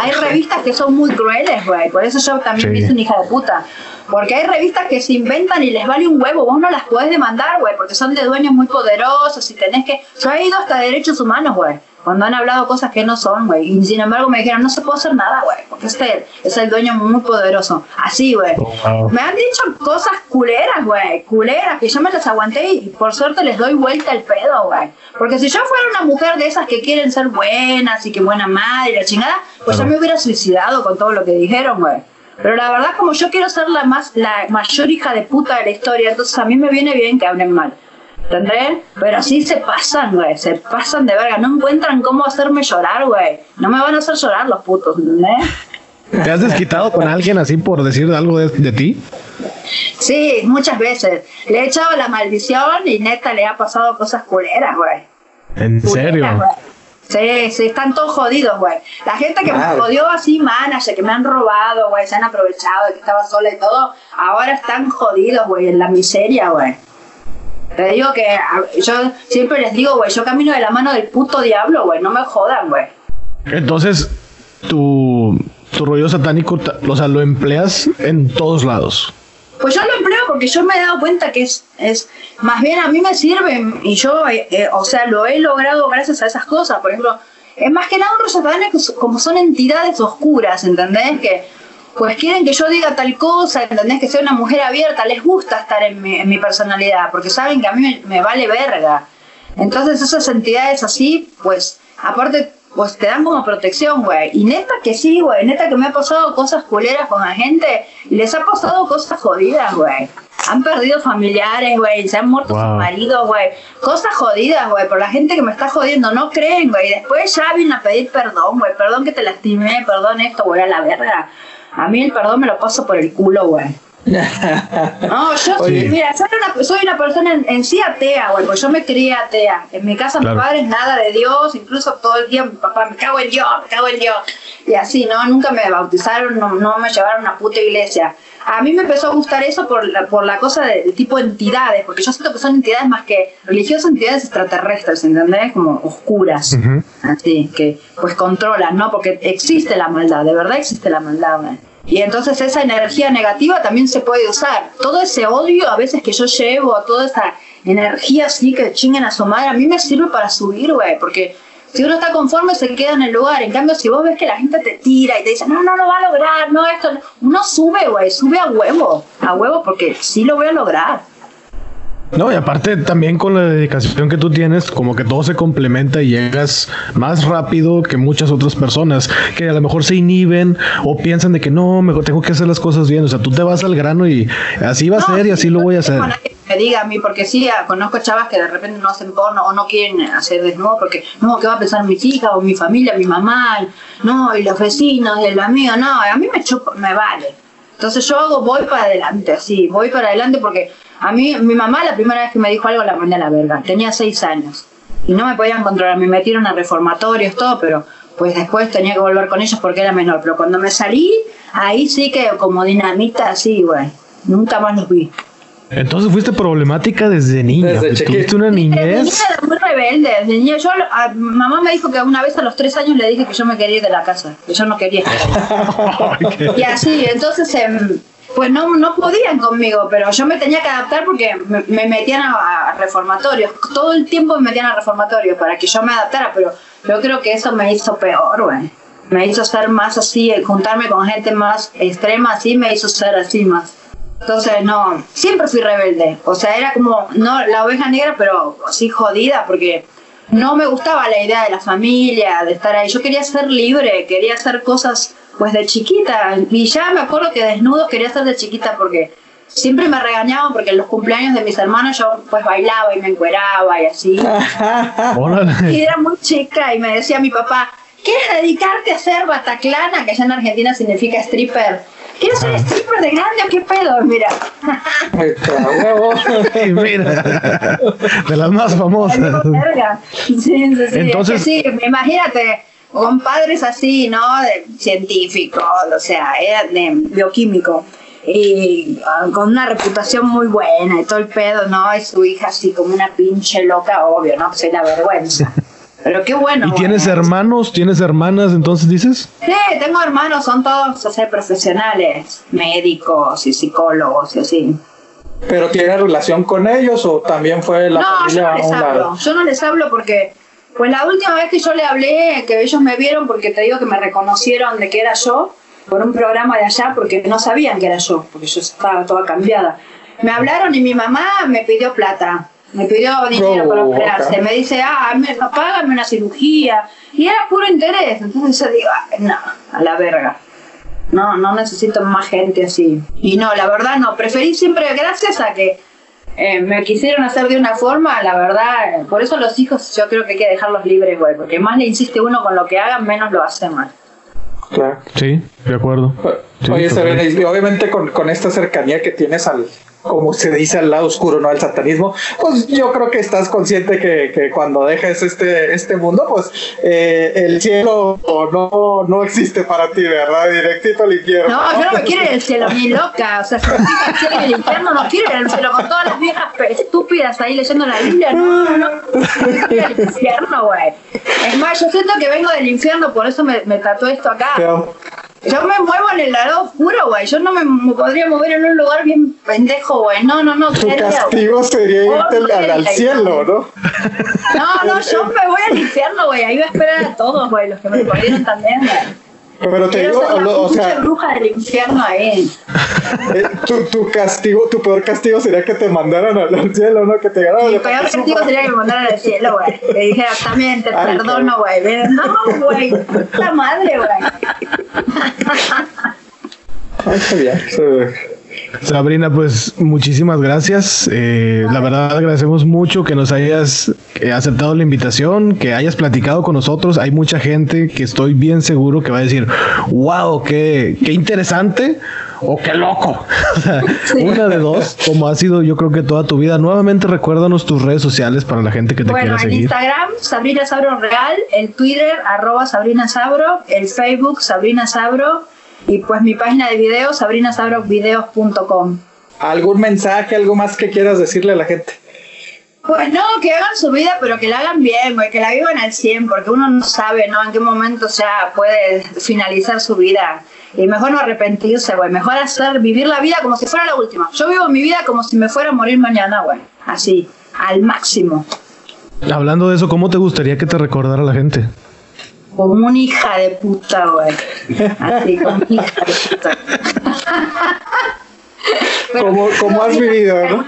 Hay revistas que son muy crueles, güey, por eso yo también Sí. me hice una hija de puta. Porque hay revistas que se inventan y les vale un huevo, vos no las podés demandar, güey, porque son de dueños muy poderosos y tenés que... Yo he ido hasta derechos humanos, güey, cuando han hablado cosas que no son, güey, y sin embargo me dijeron, no se puede hacer nada, güey, porque este es el dueño muy poderoso. Así, güey. Oh, wow. Me han dicho cosas culeras, güey, culeras, que yo me las aguanté y por suerte les doy vuelta el pedo, güey. Porque si yo fuera una mujer de esas que quieren ser buenas y que buena madre y la chingada, pues Claro. ya me hubiera suicidado con todo lo que dijeron, güey. Pero la verdad, como yo quiero ser la más, la mayor hija de puta de la historia, entonces a mí me viene bien que hablen mal. ¿Entendés? Pero sí se pasan, güey, se pasan de verga, no encuentran cómo hacerme llorar, güey. No me van a hacer llorar los putos, ¿entendés? ¿Te has desquitado con alguien así por decir algo de, de ti? Sí, muchas veces. Le he echado la maldición y neta le ha pasado cosas culeras, güey. ¿En Culeras, serio? güey. Sí, sí, están todos jodidos, güey. La gente que Madre. me jodió así, manager, que me han robado, güey, se han aprovechado de que estaba sola y todo, ahora están jodidos, güey, en la miseria, güey. Te digo que yo siempre les digo, güey, yo camino de la mano del puto diablo, güey, no me jodan, güey. Entonces, tu, tu rollo satánico, o sea, lo empleas en todos lados. Pues yo lo empleo porque yo me he dado cuenta que es, es más bien a mí me sirve y yo, eh, eh, o sea, lo he logrado gracias a esas cosas. Por ejemplo, es más que nada un rollo satánico, como son entidades oscuras, ¿entendés? Que pues quieren que yo diga tal cosa, ¿entendés? Que sea una mujer abierta, les gusta estar en mi, en mi personalidad, porque saben que a mí me, me vale verga. Entonces esas entidades así, pues, aparte, pues te dan como protección, güey. Y neta que sí, güey. Neta que me ha pasado cosas culeras con la gente y les ha pasado cosas jodidas, güey. Han perdido familiares, güey. Se han muerto Wow. sus maridos, güey. Cosas jodidas, güey. Por la gente que me está jodiendo. No creen, güey. Después ya vienen a pedir perdón, güey. Perdón que te lastimé, perdón esto, güey. A la verga. A mí el perdón me lo paso por el culo, güey. No, yo soy, mira, soy una, soy una persona en, en sí atea, güey, porque yo me crié atea. En mi casa Claro. mi padre es nada de Dios, incluso todo el día mi papá, me cago en Dios, me cago en Dios. Y así, ¿no? Nunca me bautizaron, no, no me llevaron a una puta iglesia. A mí me empezó a gustar eso por la, por la cosa de, de tipo entidades, porque yo siento que son entidades más que religiosas, entidades extraterrestres, ¿entendés? Como oscuras, Ujú. así, que pues controlan, ¿no? Porque existe la maldad, de verdad existe la maldad, güey. Y entonces esa energía negativa también se puede usar. Todo ese odio a veces que yo llevo, toda esa energía así que chinguen a su madre, a mí me sirve para subir, güey, porque si uno está conforme se queda en el lugar. En cambio, si vos ves que la gente te tira y te dice, no, no lo va a lograr, no, esto, no", uno sube, güey, sube a huevo, a huevo, porque sí lo voy a lograr. No, y aparte también con la dedicación que tú tienes, como que todo se complementa y llegas más rápido que muchas otras personas que a lo mejor se inhiben o piensan de que no, mejor tengo que hacer las cosas bien. O sea, tú te vas al grano y así va a ser y sí, así lo voy a hacer. Me diga a mí, porque sí, ah, conozco chavas que de repente no hacen porno o no quieren hacer desnudo porque, no, ¿qué va a pensar mis hijas o mi familia, mi mamá? No, y los vecinos, y el amigo, no, a mí me chupa, me vale. Entonces yo hago, voy para adelante, así, voy para adelante porque a mí, mi mamá la primera vez que me dijo algo la mandé a la verga, tenía seis años y no me podían controlar, me metieron a reformatorios, todo, pero pues después tenía que volver con ellos porque era menor, pero cuando me salí, ahí sí que como dinamita, así, güey, nunca más los vi. Entonces fuiste problemática desde niña. Desde pues. Tuviste una Desde niña niñez. era muy rebelde. Desde niña, yo, a- mamá me dijo que una vez a los tres años le dije que yo me quería ir de la casa, que yo no quería Y así, entonces, em, pues no, no podían conmigo, pero yo me tenía que adaptar porque me, metían a, reformatorios. Todo el tiempo me metían a reformatorios para que yo me adaptara, pero yo creo que eso me hizo peor, güey. Me hizo ser más así, juntarme con gente más extrema, así me hizo ser así más. Entonces, no, siempre fui rebelde. O sea, era como, no la oveja negra, pero así jodida, porque no me gustaba la idea de la familia, de estar ahí. Yo quería ser libre, quería hacer cosas pues de chiquita. Y ya me acuerdo que desnudo quería ser de chiquita porque siempre me regañaban porque en los cumpleaños de mis hermanos yo pues bailaba y me encueraba y así. y era muy chica y me decía mi papá, ¿quieres dedicarte a ser bataclana? Que allá en Argentina significa stripper. ¿Quieres ser stripper de grande o qué pedo? Mira. mira, de las más famosas. Sí, sí, sí. Entonces, sí, imagínate, con padres así, ¿no? De científicos, o sea, era de bioquímico. Y ah, con una reputación muy buena y todo el pedo, ¿no? Y su hija así como una pinche loca, obvio, ¿no? Pues es la vergüenza. Pero qué bueno. ¿Y tienes hermanos? ¿Tienes hermanas entonces dices? Sí, tengo hermanos, son todos o sea, profesionales, médicos y psicólogos y así. ¿Pero tiene relación con ellos o también fue la no, yo no les hablo. Yo no les hablo porque pues la última vez que yo le hablé, que ellos me vieron, porque te digo que me reconocieron de que era yo, por un programa de allá, porque no sabían que era yo, porque yo estaba toda cambiada. Me hablaron y mi mamá me pidió plata, me pidió dinero para operarse. Me dice, ah, me, págame una cirugía. Y era puro interés. Entonces yo digo, no, a la verga. No, no necesito más gente así. Y no, la verdad no. Preferí siempre, gracias a que eh, me quisieron hacer de una forma, la verdad, por eso los hijos yo creo que hay que dejarlos libres, güey, porque más le insiste uno con lo que hagan, menos lo hace mal. Claro. Sí, de acuerdo. Oye, obviamente con, con esta cercanía que tienes al, como se dice al lado oscuro, ¿no? El satanismo, pues yo creo que estás consciente que, que cuando dejes este, este mundo, pues eh, el cielo no, no existe para ti, ¿verdad? Directito al infierno. No, yo no me quiero el cielo, ni loca. O sea, si cielo y el infierno, no quiero el cielo con todas las viejas estúpidas ahí leyendo la Biblia. No, no, no. quiero el infierno, güey. Es más, yo siento que vengo del infierno, por eso me, me trató esto acá. Yo me muevo en el lado oscuro, güey. Yo no me podría mover en un lugar bien pendejo, güey. No, no, no. Tu castigo sería irte al, cielo, ¿no? No, no, yo me voy al infierno, güey. Ahí voy a esperar a todos, güey. Los que me perdieron también, güey. Pero te digo, o sea, bruja del infierno ahí. Eh, tu, tu, castigo, tu peor castigo sería que te mandaran al, cielo, ¿no? Que te ganaran. Mi peor castigo sería que me mandaran al cielo, güey. Que dijera, también te perdono, güey. No, güey. La madre, güey. Ay, está bien. Sabrina, pues muchísimas gracias. Eh, la verdad agradecemos mucho que nos hayas eh, aceptado la invitación, que hayas platicado con nosotros. Hay mucha gente que estoy bien seguro que va a decir, wow, qué, qué interesante o qué loco. Una de dos, como ha sido yo creo que toda tu vida. Nuevamente recuérdanos tus redes sociales para la gente que te quiera seguir. en Instagram, Sabrina Sabro Real, el Twitter, arroba Sabrina Sabro, el Facebook, Sabrina Sabro y pues mi página de videos, sabrinasabrovideos.com. ¿Algún mensaje, algo más que quieras decirle a la gente? Pues no, que hagan su vida, pero que la hagan bien, güey, que la vivan al 100, porque uno no sabe, ¿no? En qué momento, o sea, puede finalizar su vida. Y mejor no arrepentirse, güey. Mejor hacer, vivir la vida como si fuera la última. Yo vivo mi vida como si me fuera a morir mañana, güey. Así, al máximo. Hablando de eso, ¿cómo te gustaría que te recordara la gente? Como una hija de puta, güey. Así, como hija de puta. como, como has vivido, ¿no?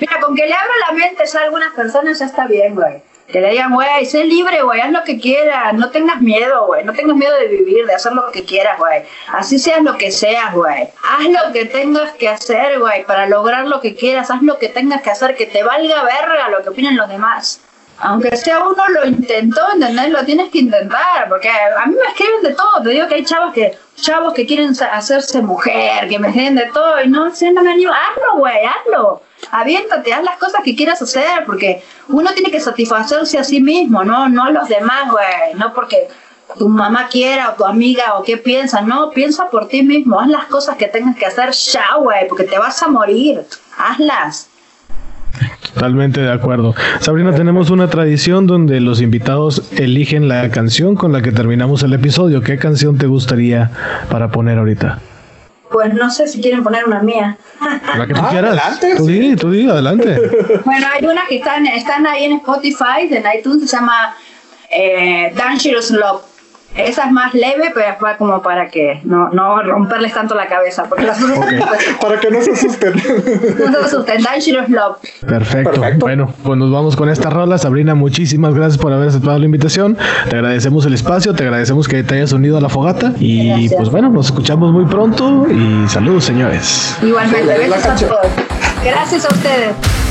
Mira, con que le abra la mente a algunas personas ya está bien, güey. Que le digan, güey, sé libre, güey, haz lo que quieras, no tengas miedo, güey, no tengas miedo de vivir, de hacer lo que quieras, güey. Así seas lo que seas, güey. Haz lo que tengas que hacer, güey, para lograr lo que quieras, haz lo que tengas que hacer, que te valga verga lo que opinen los demás aunque sea uno lo intentó, ¿entendés? Lo tienes que intentar, porque a mí me escriben de todo, te digo que hay chavos que chavos que quieren hacerse mujer, que me escriben de todo y no sé, no me animo, hazlo, güey, hazlo. Aviéntate, haz las cosas que quieras hacer, porque uno tiene que satisfacerse a sí mismo, no no a los demás, güey, no porque tu mamá quiera o tu amiga o qué piensa, no, piensa por ti mismo, haz las cosas que tengas que hacer ya, güey, porque te vas a morir, hazlas. Totalmente de acuerdo. Sabrina, tenemos una tradición donde los invitados eligen la canción con la que terminamos el episodio. ¿Qué canción te gustaría para poner ahorita? Pues no sé si quieren poner una mía. La que tú Ah, quieras. adelante, tú sí. di, tú di, adelante. Bueno, hay unas que están, están ahí en Spotify, en iTunes, se llama eh, Dangerous Love. Esa es más leve, pero va como para que no, no romperles tanto la cabeza, porque las Para que no se asusten. no se asusten. Dangerous Love. Perfecto. Perfecto. Bueno, pues nos vamos con esta rola. Sabrina, muchísimas gracias por haber aceptado la invitación. Te agradecemos el espacio, te agradecemos que te hayas unido a la fogata. Y Gracias. pues bueno, nos escuchamos muy pronto y saludos, señores. Igualmente, besos a todos. Gracias a ustedes.